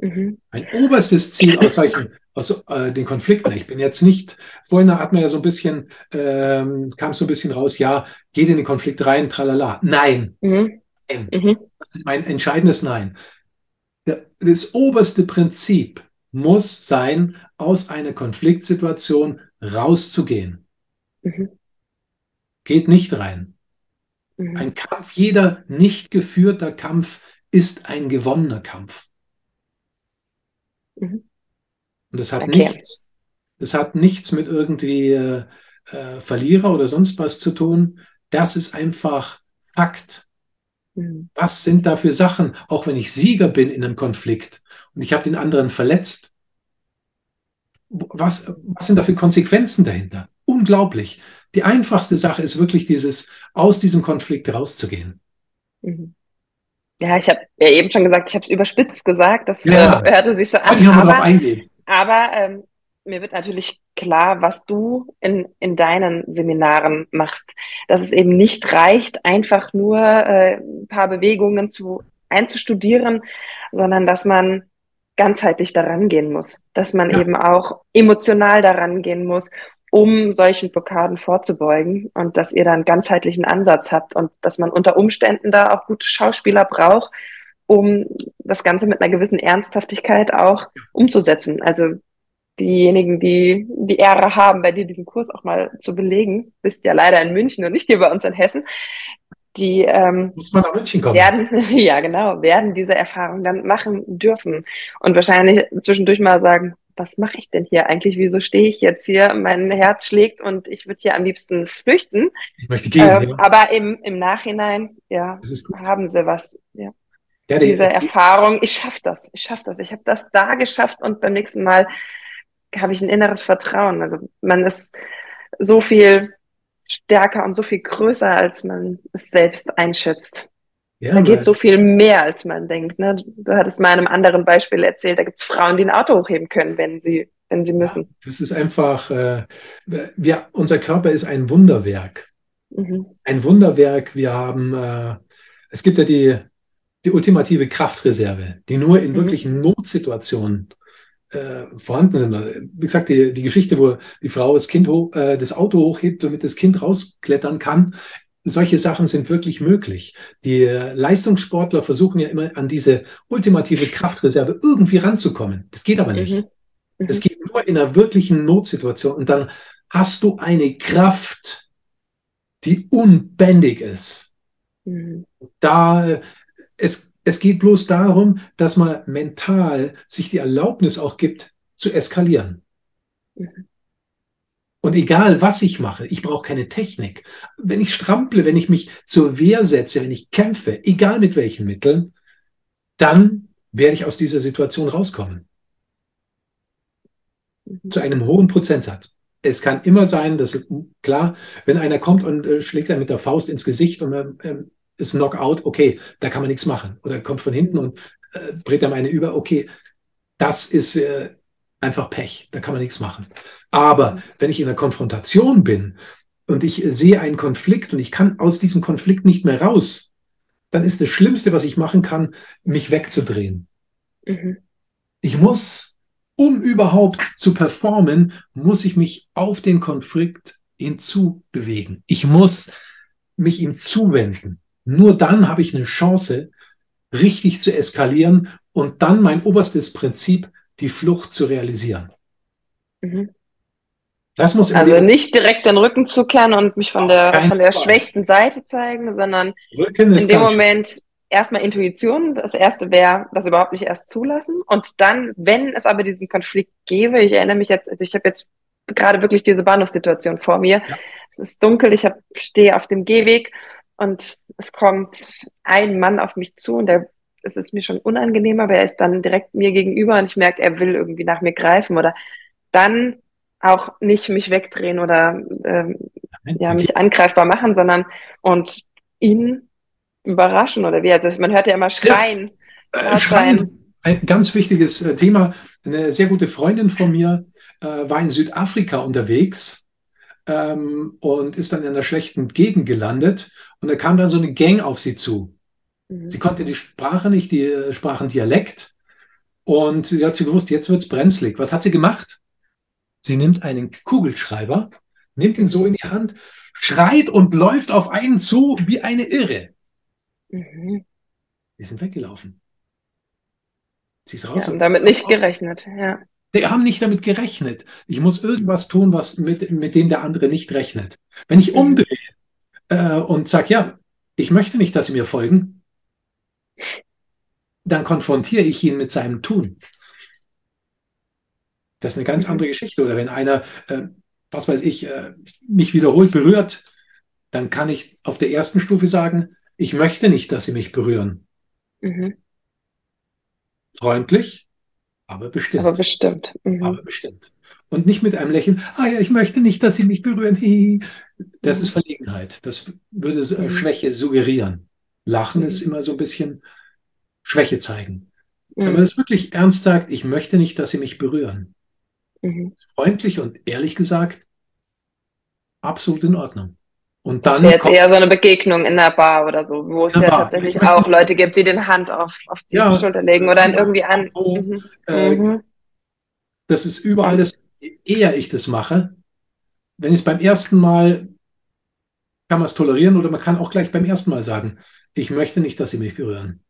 Speaker 3: Mhm. Ein oberstes Ziel aus solchen, aus äh, den Konflikten. Ich bin jetzt nicht, vorhin hat man ja so ein bisschen, ähm, kam so ein bisschen raus, ja, geht in den Konflikt rein, tralala. Nein. Mhm. Nein. Mhm. Das ist mein entscheidendes Nein. Das oberste Prinzip muss sein, aus einer Konfliktsituation rauszugehen. Mhm. Geht nicht rein. Mhm. Ein Kampf, jeder nicht geführter Kampf ist ein gewonnener Kampf. Mhm. Und das hat okay. nichts, das hat nichts mit irgendwie äh, äh, Verlierer oder sonst was zu tun. Das ist einfach Fakt. Mhm. Was sind da für Sachen, auch wenn ich Sieger bin in einem Konflikt und ich habe den anderen verletzt? Was, was sind da für Konsequenzen dahinter? Unglaublich. Die einfachste Sache ist wirklich dieses, aus diesem Konflikt rauszugehen.
Speaker 2: Mhm. Ja, ich habe ja eben schon gesagt, ich habe es überspitzt gesagt, das ja. äh, hörte sich so an. Ich aber, drauf eingehen. aber ähm, mir wird natürlich klar, was du in, in deinen Seminaren machst, dass es eben nicht reicht, einfach nur äh, ein paar Bewegungen zu einzustudieren, sondern dass man ganzheitlich daran gehen muss, dass man ja. eben auch emotional daran gehen muss, um solchen Blockaden vorzubeugen und dass ihr da einen ganzheitlichen Ansatz habt und dass man unter Umständen da auch gute Schauspieler braucht, um das Ganze mit einer gewissen Ernsthaftigkeit auch umzusetzen. Also diejenigen, die die Ehre haben, bei dir diesen Kurs auch mal zu belegen, bist ja leider in München und nicht hier bei uns in Hessen, die ähm, Muss man nach München kommen. werden, ja genau, werden diese Erfahrung dann machen dürfen und wahrscheinlich zwischendurch mal sagen, was mache ich denn hier eigentlich? Wieso stehe ich jetzt hier? Mein Herz schlägt und ich würde hier am liebsten flüchten.
Speaker 3: Ich möchte gehen. Ähm,
Speaker 2: ja. Aber im, im Nachhinein, ja, haben sie was. Ja. ja die, Diese Erfahrung, ich schaffe das, ich schaffe das. Ich habe das da geschafft und beim nächsten Mal habe ich ein inneres Vertrauen. Also man ist so viel stärker und so viel größer, als man es selbst einschätzt. Ja, da geht so viel mehr, als man denkt. Ne? Du hattest mal in einem anderen Beispiel erzählt, da gibt es Frauen, die ein Auto hochheben können, wenn sie, wenn sie müssen. Ja,
Speaker 3: das ist einfach, äh, wir, unser Körper ist ein Wunderwerk. Mhm. Ein Wunderwerk. Wir haben, äh, es gibt ja die, die ultimative Kraftreserve, die nur in mhm. wirklichen Notsituationen äh, vorhanden sind. Wie gesagt, die, die Geschichte, wo die Frau das Kind hoch, äh, das Auto hochhebt, damit das Kind rausklettern kann, solche Sachen sind wirklich möglich. Die Leistungssportler versuchen ja immer an diese ultimative Kraftreserve irgendwie ranzukommen. Das geht aber nicht. Mhm. Mhm. Das geht nur in einer wirklichen Notsituation. Und dann hast du eine Kraft, die unbändig ist. Mhm. Da, es, es geht bloß darum, dass man mental sich die Erlaubnis auch gibt, zu eskalieren. Mhm. Und egal, was ich mache, ich brauche keine Technik. Wenn ich strample, wenn ich mich zur Wehr setze, wenn ich kämpfe, egal mit welchen Mitteln, dann werde ich aus dieser Situation rauskommen. Mhm. Zu einem hohen Prozentsatz. Es kann immer sein, dass, klar, wenn einer kommt und äh, schlägt einem mit der Faust ins Gesicht und äh, ist Knockout, okay, da kann man nichts machen. Oder kommt von hinten und äh, dreht einem eine über, okay, das ist äh, einfach Pech, da kann man nichts machen. Aber wenn ich in der Konfrontation bin und ich sehe einen Konflikt und ich kann aus diesem Konflikt nicht mehr raus, dann ist das Schlimmste, was ich machen kann, mich wegzudrehen. Mhm. Ich muss, um überhaupt zu performen, muss ich mich auf den Konflikt hinzubewegen. Ich muss mich ihm zuwenden. Nur dann habe ich eine Chance, richtig zu eskalieren und dann mein oberstes Prinzip, die Flucht zu realisieren. Mhm.
Speaker 2: Das muss also nicht direkt den Rücken zukehren und mich von der, von der schwächsten Seite zeigen, sondern in dem Moment erstmal Intuition. Das erste wäre, das überhaupt nicht erst zulassen. Und dann, wenn es aber diesen Konflikt gäbe, ich erinnere mich jetzt, also ich habe jetzt gerade wirklich diese Bahnhofssituation vor mir. Ja. Es ist dunkel, ich stehe auf dem Gehweg und es kommt ein Mann auf mich zu und der, es ist mir schon unangenehm, aber er ist dann direkt mir gegenüber und ich merke, er will irgendwie nach mir greifen oder dann auch nicht mich wegdrehen oder ähm, ja, mich angreifbar machen, sondern und ihn überraschen oder wie. Also man hört ja immer schreien.
Speaker 3: Ja. Äh, schreien. Ein ganz wichtiges äh, Thema. Eine sehr gute Freundin von mir äh, war in Südafrika unterwegs ähm, und ist dann in einer schlechten Gegend gelandet. Und da kam dann so eine Gang auf sie zu. Mhm. Sie konnte die Sprache nicht, die äh, sprachen Dialekt. Und sie hat sie gewusst, jetzt wird es brenzlig. Was hat sie gemacht? Sie nimmt einen Kugelschreiber, nimmt ihn so in die Hand, schreit und läuft auf einen zu wie eine Irre. Mhm. Die sind weggelaufen.
Speaker 2: Sie ist raus. Ja, und damit nicht gerechnet, ja.
Speaker 3: Die haben nicht damit gerechnet. Ich muss irgendwas tun, was mit, mit dem der andere nicht rechnet. Wenn ich mhm. umdrehe äh, und sage, ja, ich möchte nicht, dass Sie mir folgen, dann konfrontiere ich ihn mit seinem Tun. Das ist eine ganz mhm. andere Geschichte. Oder wenn einer, äh, was weiß ich, äh, mich wiederholt berührt, dann kann ich auf der ersten Stufe sagen, ich möchte nicht, dass Sie mich berühren. Mhm. Freundlich, aber bestimmt.
Speaker 2: Aber bestimmt.
Speaker 3: Mhm. Aber bestimmt. Und nicht mit einem Lächeln, ah ja, ich möchte nicht, dass Sie mich berühren. Das mhm. ist Verlegenheit. Das würde äh, mhm. Schwäche suggerieren. Lachen ist mhm. immer so ein bisschen Schwäche zeigen. Wenn man es wirklich ernst sagt, ich möchte nicht, dass Sie mich berühren. Freundlich und ehrlich gesagt, absolut in Ordnung.
Speaker 2: Und dann das jetzt eher so eine Begegnung in der Bar oder so, wo es ja Bar. tatsächlich auch Leute gibt, die den Hand auf, auf die ja, Schulter legen oder ja, irgendwie an. Mhm.
Speaker 3: Äh, mhm. Das ist überall das, eher ich das mache. Wenn ich es beim ersten Mal kann man es tolerieren oder man kann auch gleich beim ersten Mal sagen, ich möchte nicht, dass Sie mich berühren.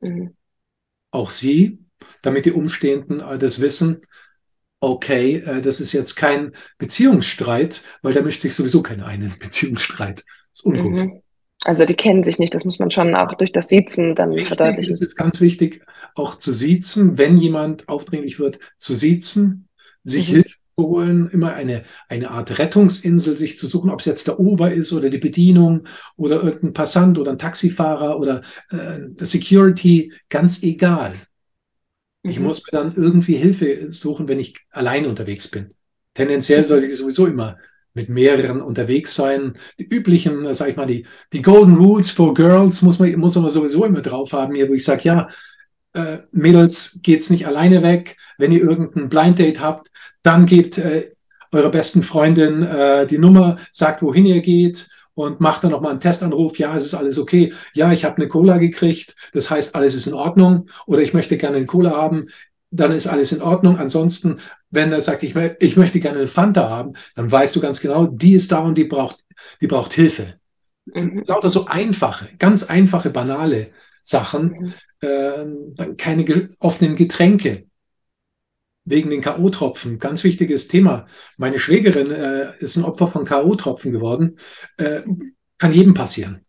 Speaker 3: Mhm. Auch Sie, damit die Umstehenden das wissen, okay, äh, das ist jetzt kein Beziehungsstreit, weil da mischt sich sowieso keiner ein in Beziehungsstreit. Das ist ungut. Mhm.
Speaker 2: Also die kennen sich nicht, das muss man schon auch durch das Siezen dann
Speaker 3: Wichtig, verdeutlichen. Es ist ganz wichtig, auch zu siezen, wenn jemand aufdringlich wird, zu siezen, sich mhm. Hilfe holen, immer eine, eine Art Rettungsinsel sich zu suchen, ob es jetzt der Ober ist oder die Bedienung oder irgendein Passant oder ein Taxifahrer oder äh, Security, ganz egal. Ich mhm. muss mir dann irgendwie Hilfe suchen, wenn ich allein unterwegs bin. Tendenziell sollte ich sowieso immer mit mehreren unterwegs sein. Die üblichen, sag ich mal, die, die Golden Rules for Girls muss man, muss man sowieso immer drauf haben hier, wo ich sage, ja, äh, Mädels, geht's nicht alleine weg. Wenn ihr irgendein Blind Date habt, dann gebt äh, eurer besten Freundin äh, die Nummer, sagt, wohin ihr geht und macht dann nochmal einen Testanruf. Ja, es ist alles okay. Ja, ich habe eine Cola gekriegt. Das heißt, alles ist in Ordnung. Oder ich möchte gerne eine Cola haben. Dann ist alles in Ordnung. Ansonsten, wenn er sagt, ich, ich möchte gerne eine Fanta haben, dann weißt du ganz genau, die ist da und die braucht, die braucht Hilfe. Mhm. Lauter so einfache, ganz einfache, banale Sachen. Mhm. Äh, keine offenen Getränke wegen den K.O.-Tropfen. Ganz wichtiges Thema. Meine Schwägerin äh, ist ein Opfer von K.O.-Tropfen geworden. Äh, kann jedem passieren.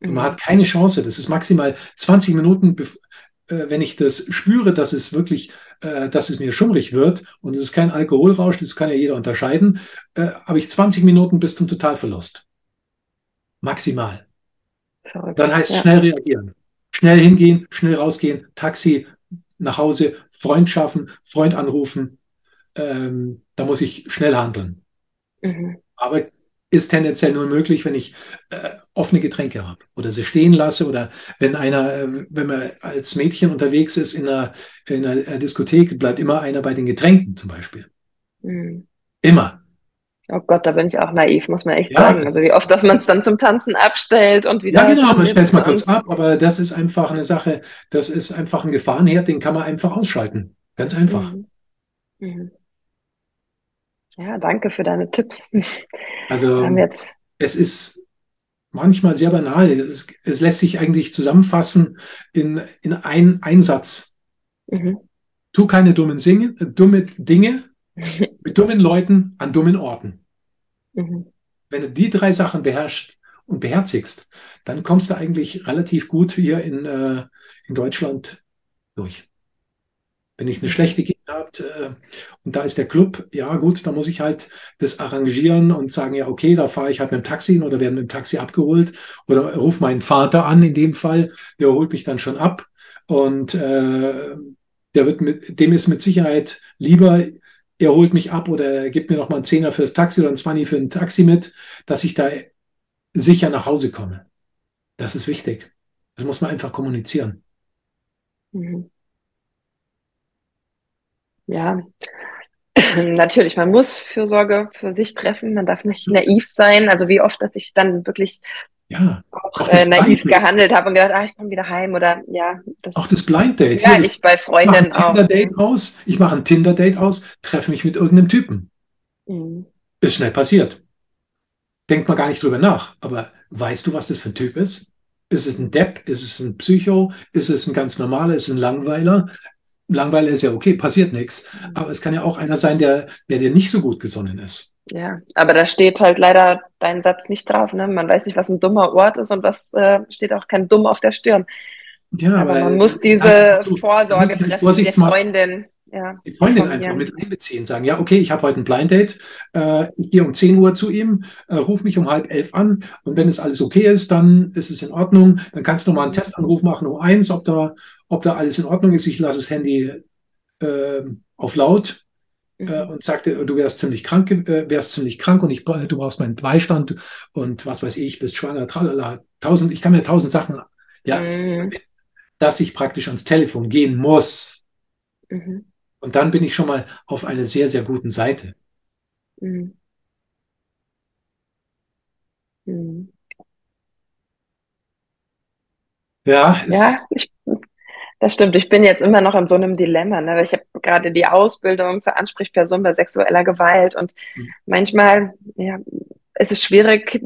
Speaker 3: Und man mhm. hat keine Chance. Das ist maximal 20 Minuten, äh, wenn ich das spüre, dass es wirklich, äh, dass es mir schummrig wird und es ist kein Alkoholrausch, das kann ja jeder unterscheiden, äh, habe ich 20 Minuten bis zum Totalverlust. Maximal. Dann heißt ja. schnell reagieren. Schnell hingehen, schnell rausgehen, Taxi, nach Hause, Freund schaffen, Freund anrufen. Ähm, da muss ich schnell handeln. Mhm. Aber ist tendenziell nur möglich, wenn ich äh, offene Getränke habe oder sie stehen lasse oder wenn einer, äh, wenn man als Mädchen unterwegs ist in einer, in einer äh, Diskothek, bleibt immer einer bei den Getränken zum Beispiel. Mhm. Immer.
Speaker 2: Oh Gott, da bin ich auch naiv, muss man echt ja, sagen. Also wie oft, dass man es dann zum Tanzen abstellt und wieder.
Speaker 3: Ja, genau, man stellt es mal kurz ab, aber das ist einfach eine Sache, das ist einfach ein Gefahrenherd, den kann man einfach ausschalten. Ganz einfach. Mhm. Mhm.
Speaker 2: Ja, danke für deine Tipps.
Speaker 3: Also es ist manchmal sehr banal. Es, es, lässt sich eigentlich zusammenfassen in, in einen Einsatz. Mhm. Tu keine dummen, Singe, dumme Dinge, mit dummen Leuten an dummen Orten. Mhm. Wenn du die drei Sachen beherrschst und beherzigst, dann kommst du eigentlich relativ gut hier in, äh, in Deutschland durch. Wenn ich eine schlechte Gegend habe äh, und da ist der Club, ja gut, da muss ich halt das arrangieren und sagen, ja okay, da fahre ich halt mit dem Taxi hin oder werde mit dem Taxi abgeholt oder ruf meinen Vater an in dem Fall, der holt mich dann schon ab und äh, der wird mit, dem ist mit Sicherheit lieber, er holt mich ab oder er gibt mir noch mal einen Zehner fürs Taxi oder einen Zwanni für ein Taxi mit, dass ich da sicher nach Hause komme. Das ist wichtig. Das muss man einfach kommunizieren.
Speaker 2: Mhm ja, natürlich, man muss Fürsorge für sich treffen, man darf nicht naiv sein. Also wie oft, dass ich dann wirklich
Speaker 3: ja,
Speaker 2: auch, äh, naiv gehandelt habe und gedacht, ah, ich komme wieder heim oder ja.
Speaker 3: Das, auch das Blind Date.
Speaker 2: Ja, ich, ich bei Freunden
Speaker 3: ich mache ein Tinder Date aus, ich mache ein Tinder Date aus, treffe mich mit irgendeinem Typen. Mhm. Ist schnell passiert. Denkt man gar nicht drüber nach. Aber weißt du, was das für ein Typ ist? Ist es ein Depp? Ist es ein Psycho? Ist es ein ganz normaler? Ist es ein Langweiler? Langweile ist ja okay, passiert nichts. Mhm. Aber es kann ja auch einer sein, der, der dir nicht so gut gesonnen ist.
Speaker 2: Ja, aber da steht halt leider dein Satz nicht drauf. Ne? Man weiß nicht, was ein dummer Ort ist und was äh, steht auch kein Dumm auf der Stirn. Ja, aber man muss diese so, Vorsorge treffen,
Speaker 3: die Freundin ja, die Freundin einfach mit einbeziehen, sagen, ja, okay, ich habe heute ein Blind Date, äh, ich gehe um 10 Uhr zu ihm, äh, ruf mich um halb elf an und wenn es alles okay ist, dann ist es in Ordnung. Dann kannst du mal einen. Testanruf machen um eins, ob da, ob da alles in Ordnung ist. Ich lasse das Handy äh, auf laut äh, mhm. und sagte, du wärst ziemlich krank, äh, wärst ziemlich krank und ich, du brauchst meinen Beistand und was weiß ich, bist schwanger, tralala, tausend, ich kann mir tausend Sachen, ja, mhm. dass ich praktisch ans Telefon gehen muss. Mhm. Und dann bin ich schon mal auf einer sehr, sehr guten Seite. Mhm.
Speaker 2: Mhm.
Speaker 3: Ja,
Speaker 2: ja ich, das stimmt. Ich bin jetzt immer noch in so einem Dilemma. Ne? Ich habe gerade die Ausbildung zur Ansprechperson bei sexueller Gewalt und mhm. manchmal ja, ist es schwierig,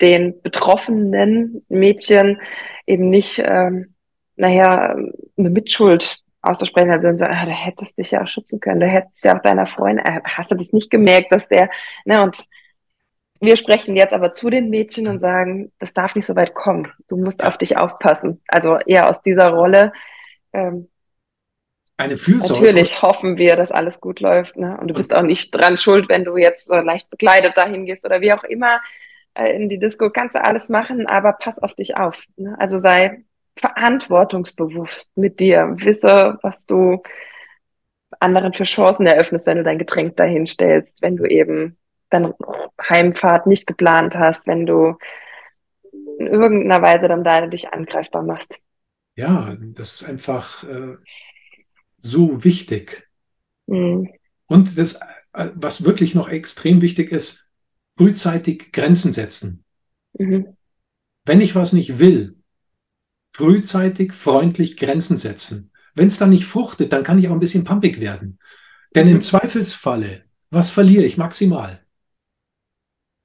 Speaker 2: den betroffenen Mädchen eben nicht, ähm, naja, eine Mitschuld auszusprechen, also dann so, ah, da hättest du dich ja auch schützen können, da hättest du ja auch deiner Freundin, äh, hast du das nicht gemerkt, dass der, ne, und wir sprechen jetzt aber zu den Mädchen und sagen, das darf nicht so weit kommen. Du musst auf dich aufpassen. Also eher aus dieser Rolle. Ähm,
Speaker 3: eine Fürsorge.
Speaker 2: Natürlich hoffen wir, dass alles gut läuft. Ne? Und du bist auch nicht dran schuld, wenn du jetzt so leicht bekleidet dahin gehst oder wie auch immer äh, in die Disco. Kannst du alles machen, aber pass auf dich auf. Ne? Also sei verantwortungsbewusst mit dir. Wisse, was du anderen für Chancen eröffnest, wenn du dein Getränk dahin stellst, wenn du eben deine Heimfahrt nicht geplant hast, wenn du in irgendeiner Weise dann da dich angreifbar machst.
Speaker 3: Ja, das ist einfach äh, so wichtig. Mhm. Und das, äh, was wirklich noch extrem wichtig ist, frühzeitig Grenzen setzen. Mhm. Wenn ich was nicht will, frühzeitig freundlich Grenzen setzen. Wenn es dann nicht fruchtet, dann kann ich auch ein bisschen pumpig werden. Denn im Zweifelsfalle, was verliere ich maximal?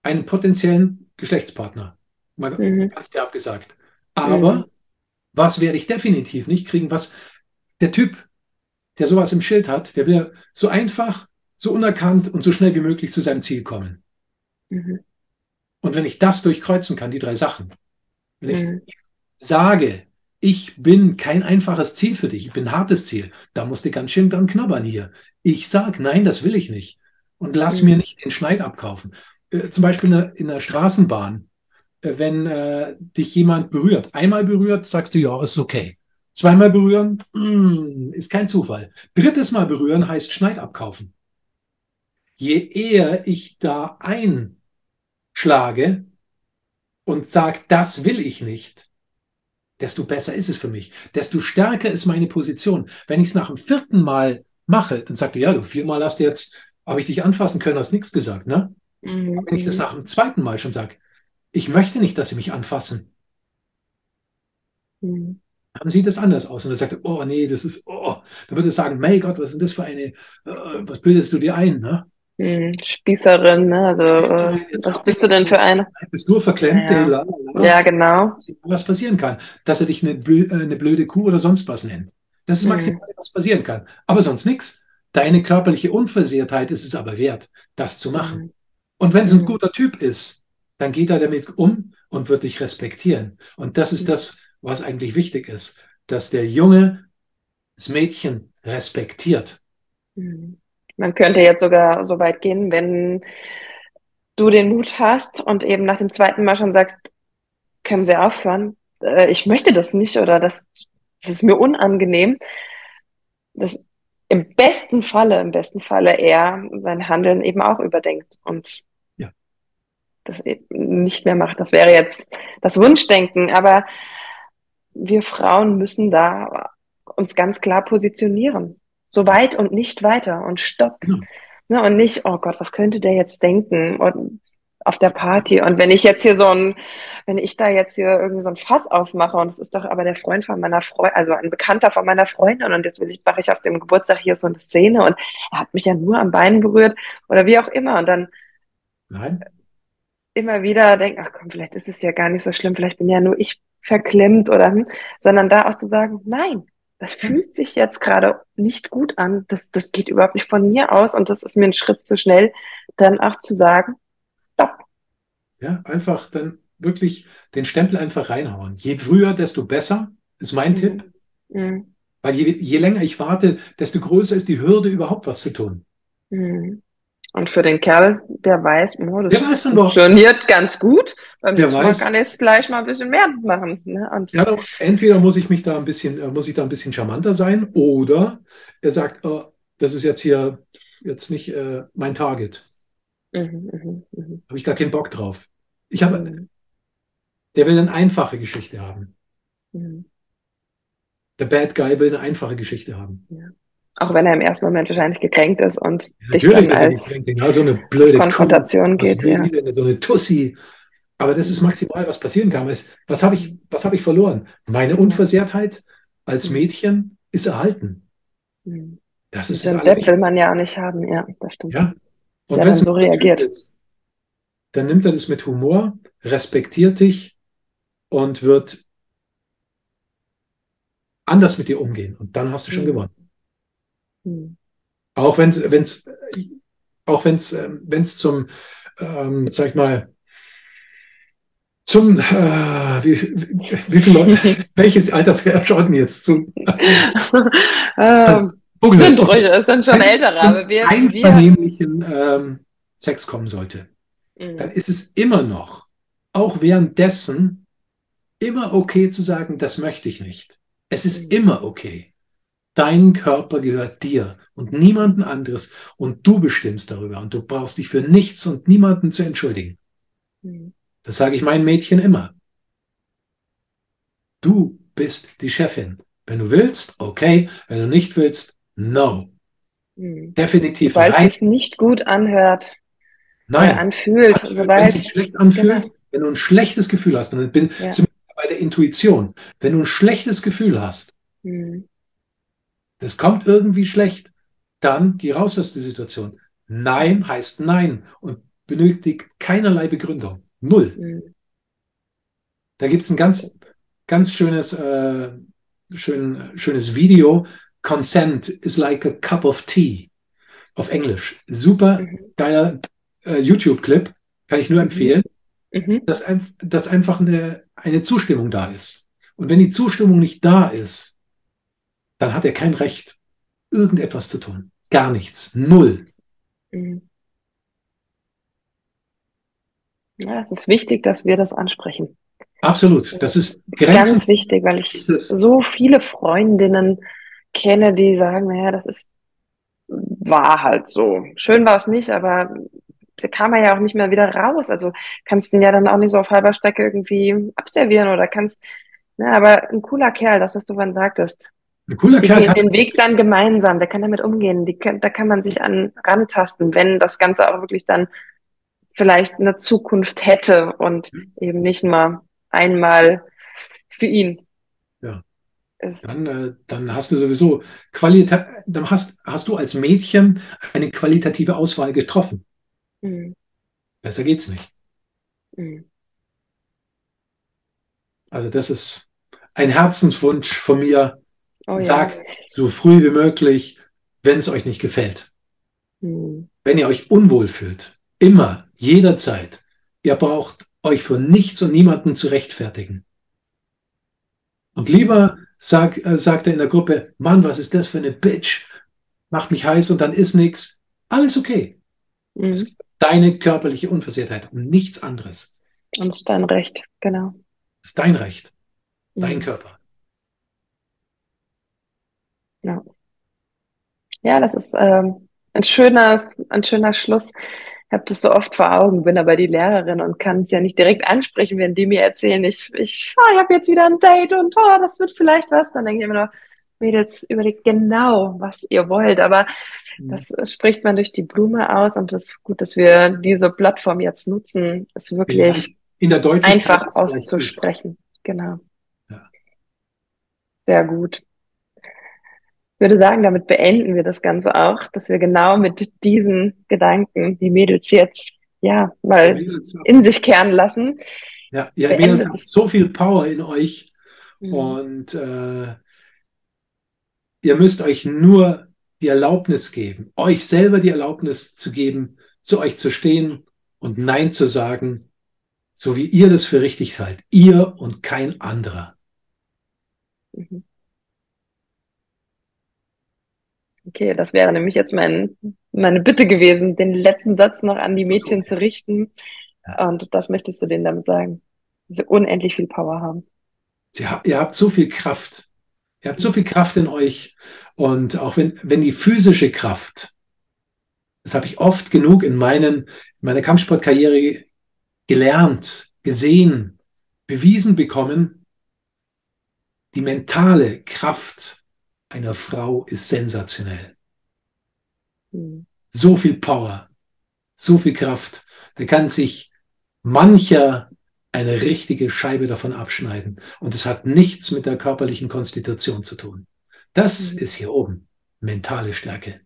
Speaker 3: Einen potenziellen Geschlechtspartner. Mal mhm. ganz derb gesagt. Aber mhm. was werde ich definitiv nicht kriegen? Was der Typ, der sowas im Schild hat, der will so einfach, so unerkannt und so schnell wie möglich zu seinem Ziel kommen. Mhm. Und wenn ich das durchkreuzen kann, die drei Sachen, wenn ich mhm sage, ich bin kein einfaches Ziel für dich, ich bin ein hartes Ziel, da musst du ganz schön dran knabbern hier. Ich sag, nein, das will ich nicht. Und lass mhm. mir nicht den Schneid abkaufen. Äh, zum Beispiel in der, in der Straßenbahn, äh, wenn äh, dich jemand berührt, einmal berührt, sagst du, ja, ist okay. Zweimal berühren, mm, ist kein Zufall. Drittes Mal berühren heißt Schneid abkaufen. Je eher ich da einschlage und sage, das will ich nicht, desto besser ist es für mich, desto stärker ist meine Position. Wenn ich es nach dem vierten Mal mache, dann sagt er, ja, du viermal hast jetzt, habe ich dich anfassen können, hast nichts gesagt, ne? Mhm. Wenn ich das nach dem zweiten Mal schon sage, ich möchte nicht, dass sie mich anfassen, mhm. dann sieht das anders aus. Und dann sagt er, oh nee, das ist, oh, dann würde er sagen, mein Gott, was ist denn das für eine, uh, was bildest du dir ein, ne?
Speaker 2: Hm, Spießerin, ne? Also, äh, was bist du denn für eine?
Speaker 3: Du bist nur verklemmt,
Speaker 2: ja.
Speaker 3: ja.
Speaker 2: ja, genau.
Speaker 3: Was passieren kann, dass er dich eine, äh, eine blöde Kuh oder sonst was nennt. Das ist hm. maximal, mhm. was passieren kann. Aber sonst nichts. Deine körperliche Unversehrtheit ist es aber wert, das zu machen. Mhm. Und wenn es ein hm. guter Typ ist, dann geht er damit um und wird dich respektieren. Und das ist das, was eigentlich wichtig ist, dass der Junge das Mädchen respektiert.
Speaker 2: Mhm. Man könnte jetzt sogar so weit gehen, wenn du den Mut hast und eben nach dem zweiten Mal schon sagst, können Sie aufhören? Äh, ich möchte das nicht oder das, das ist mir unangenehm. Das im besten Falle, im besten Falle er sein Handeln eben auch überdenkt und ja. das eben nicht mehr macht. Das wäre jetzt das Wunschdenken, aber wir Frauen müssen da uns ganz klar positionieren. So weit und nicht weiter und stopp. Ja. Ne, und nicht, oh Gott, was könnte der jetzt denken? Und auf der Party. Und wenn ich jetzt hier so ein, wenn ich da jetzt hier irgendwie so ein Fass aufmache und es ist doch aber der Freund von meiner Freundin, also ein Bekannter von meiner Freundin und jetzt will ich, mache ich auf dem Geburtstag hier so eine Szene und er hat mich ja nur am Bein berührt oder wie auch immer und dann
Speaker 3: Nein.
Speaker 2: immer wieder denken, ach komm, vielleicht ist es ja gar nicht so schlimm, vielleicht bin ja nur ich verklemmt oder, hm, sondern da auch zu sagen, nein, das fühlt sich jetzt gerade nicht gut an, das, das geht überhaupt nicht von mir aus und das ist mir ein Schritt zu schnell, dann auch zu sagen,
Speaker 3: ja, einfach dann wirklich den Stempel einfach reinhauen. Je früher, desto besser, ist mein mhm. Tipp. Mhm. Weil je, je, länger ich warte, desto größer ist die Hürde, überhaupt was zu tun.
Speaker 2: Mhm. Und für den Kerl, der weiß, oh, das
Speaker 3: der weiß
Speaker 2: funktioniert ganz gut,
Speaker 3: dann der weiß,
Speaker 2: kann jetzt gleich mal ein bisschen mehr machen. Ne?
Speaker 3: Ja, doch, entweder muss ich mich da ein bisschen, äh, muss ich da ein bisschen charmanter sein, oder er sagt, oh, das ist jetzt hier jetzt nicht äh, mein Target. Mhm, mh, mh. Habe ich gar keinen Bock drauf. Ich habe, mhm. der will eine einfache Geschichte haben. Mhm. Der Bad Guy will eine einfache Geschichte haben.
Speaker 2: Ja. Auch wenn er im ersten Moment wahrscheinlich gekränkt ist und
Speaker 3: ja, dich dann ist als gekränkt, genau, so eine blöde
Speaker 2: Konfrontation Kuh, geht. Ja.
Speaker 3: Denn, so eine Tussi. Aber das ist maximal, was passieren kann. Was habe ich, was habe ich verloren? Meine Unversehrtheit als. Mädchen ist erhalten.
Speaker 2: Mhm. Das ist das will man ja auch nicht haben, ja, das stimmt.
Speaker 3: Ja.
Speaker 2: Und wenn so reagiert. Ist,
Speaker 3: dann nimmt er das mit Humor, respektiert dich und wird anders mit dir umgehen. Und dann hast du schon mhm. gewonnen. Mhm. Auch wenn es, auch wenn es, wenn es zum, ähm, sag ich mal, zum, äh, wie, wie viele Leute, welches Alter schaut denn jetzt zu?
Speaker 2: also, sind ruhig, das sind schon ältere, aber wir,
Speaker 3: einvernehmlichen ähm, Sex kommen sollte mhm. dann ist es immer noch, auch währenddessen, immer okay zu sagen, das möchte ich nicht. Es ist mhm. immer okay. Dein Körper gehört dir und niemanden anderes und du bestimmst darüber und du brauchst dich für nichts und niemanden zu entschuldigen. Mhm. Das sage ich meinen Mädchen immer. Du bist die Chefin. Wenn du willst, okay. Wenn du nicht willst, no. Mhm. Definitiv.
Speaker 2: Weil es nicht gut anhört,
Speaker 3: Nein.
Speaker 2: anfühlt.
Speaker 3: Also, wenn es sich schlecht anfühlt, genau. wenn du ein schlechtes Gefühl hast, dann bin ja. bei der Intuition, wenn du ein schlechtes Gefühl hast, mhm. Das kommt irgendwie schlecht, dann geh raus aus der Situation. Nein heißt Nein und benötigt keinerlei Begründung. Null. Mhm. Da gibt es ein ganz, ganz schönes, äh, schön, schönes Video. Consent is like a cup of tea auf Englisch. Super mhm. geiler äh, YouTube-Clip, kann ich nur mhm. empfehlen, mhm. dass, ein, dass einfach eine, eine Zustimmung da ist. Und wenn die Zustimmung nicht da ist, dann hat er kein Recht, irgendetwas zu tun. Gar nichts. Null. Mhm.
Speaker 2: Ja, es ist wichtig, dass wir das ansprechen.
Speaker 3: Absolut. Das ist
Speaker 2: Grenzen ganz wichtig, weil ich so viele Freundinnen kenne, die sagen, naja, das ist war halt so. Schön war es nicht, aber da kam er ja auch nicht mehr wieder raus. Also kannst ihn ja dann auch nicht so auf halber Strecke irgendwie abservieren oder kannst, ne, aber ein cooler Kerl, das, was du vorhin sagtest.
Speaker 3: Ein cooler Kerl.
Speaker 2: Kann den Weg dann gemeinsam, der kann damit umgehen. Die, da kann man sich an rantasten, wenn das Ganze auch wirklich dann vielleicht eine Zukunft hätte und mhm. eben nicht mal einmal für ihn.
Speaker 3: Ja. Dann, äh, dann hast du sowieso Qualität, dann hast, hast du als Mädchen eine qualitative Auswahl getroffen. Mhm. Besser geht's nicht. Mhm. Also das ist ein Herzenswunsch von mir. Oh, Sagt ja. so früh wie möglich, wenn es euch nicht gefällt. Mhm. Wenn ihr euch unwohl fühlt, immer, jederzeit. Ihr braucht euch vor nichts und niemanden zu rechtfertigen. Und lieber sag, äh, sagt er in der Gruppe, Mann, was ist das für eine Bitch? Macht mich heiß und dann ist nichts. Alles okay. Mhm. Deine körperliche Unversehrtheit und nichts anderes.
Speaker 2: Und es ist dein Recht, genau.
Speaker 3: Es ist dein Recht. Dein mhm. Körper.
Speaker 2: Ja. Ja, das ist ähm, ein schöner, ein schöner Schluss. Ich habe das so oft vor Augen, bin aber die Lehrerin und kann es ja nicht direkt ansprechen, wenn die mir erzählen, ich, ich, oh, ich habe jetzt wieder ein Date und oh, das wird vielleicht was. Dann denke ich immer noch, Mädels, überlegt genau, was ihr wollt. Aber mhm. das spricht man durch die Blume aus und es ist gut, dass wir diese Plattform jetzt nutzen, es wirklich einfach auszusprechen. Genau. Ja. Sehr gut würde sagen, damit beenden wir das Ganze auch, dass wir genau mit diesen Gedanken die Mädels jetzt ja mal in sich kehren lassen.
Speaker 3: Ja, ihr Mädels habt so viel Power in euch mhm. und äh, ihr müsst euch nur die Erlaubnis geben, euch selber die Erlaubnis zu geben, zu euch zu stehen und Nein zu sagen, so wie ihr das für richtig haltet. Ihr und kein anderer. Mhm.
Speaker 2: Okay, das wäre nämlich jetzt mein, meine Bitte gewesen, den letzten Satz noch an die Mädchen so. zu richten. Ja. Und das möchtest du denen damit sagen. Dass sie unendlich viel Power haben.
Speaker 3: Ja, ihr habt so viel Kraft. Ihr habt so viel Kraft in euch. Und auch wenn, wenn die physische Kraft, das habe ich oft genug in meinen, in meiner Kampfsportkarriere gelernt, gesehen, bewiesen bekommen, die mentale Kraft einer Frau ist sensationell. Mhm. So viel Power, so viel Kraft. Da kann sich mancher eine richtige Scheibe davon abschneiden. Und es hat nichts mit der körperlichen Konstitution zu tun. Das mhm. ist hier oben mentale Stärke.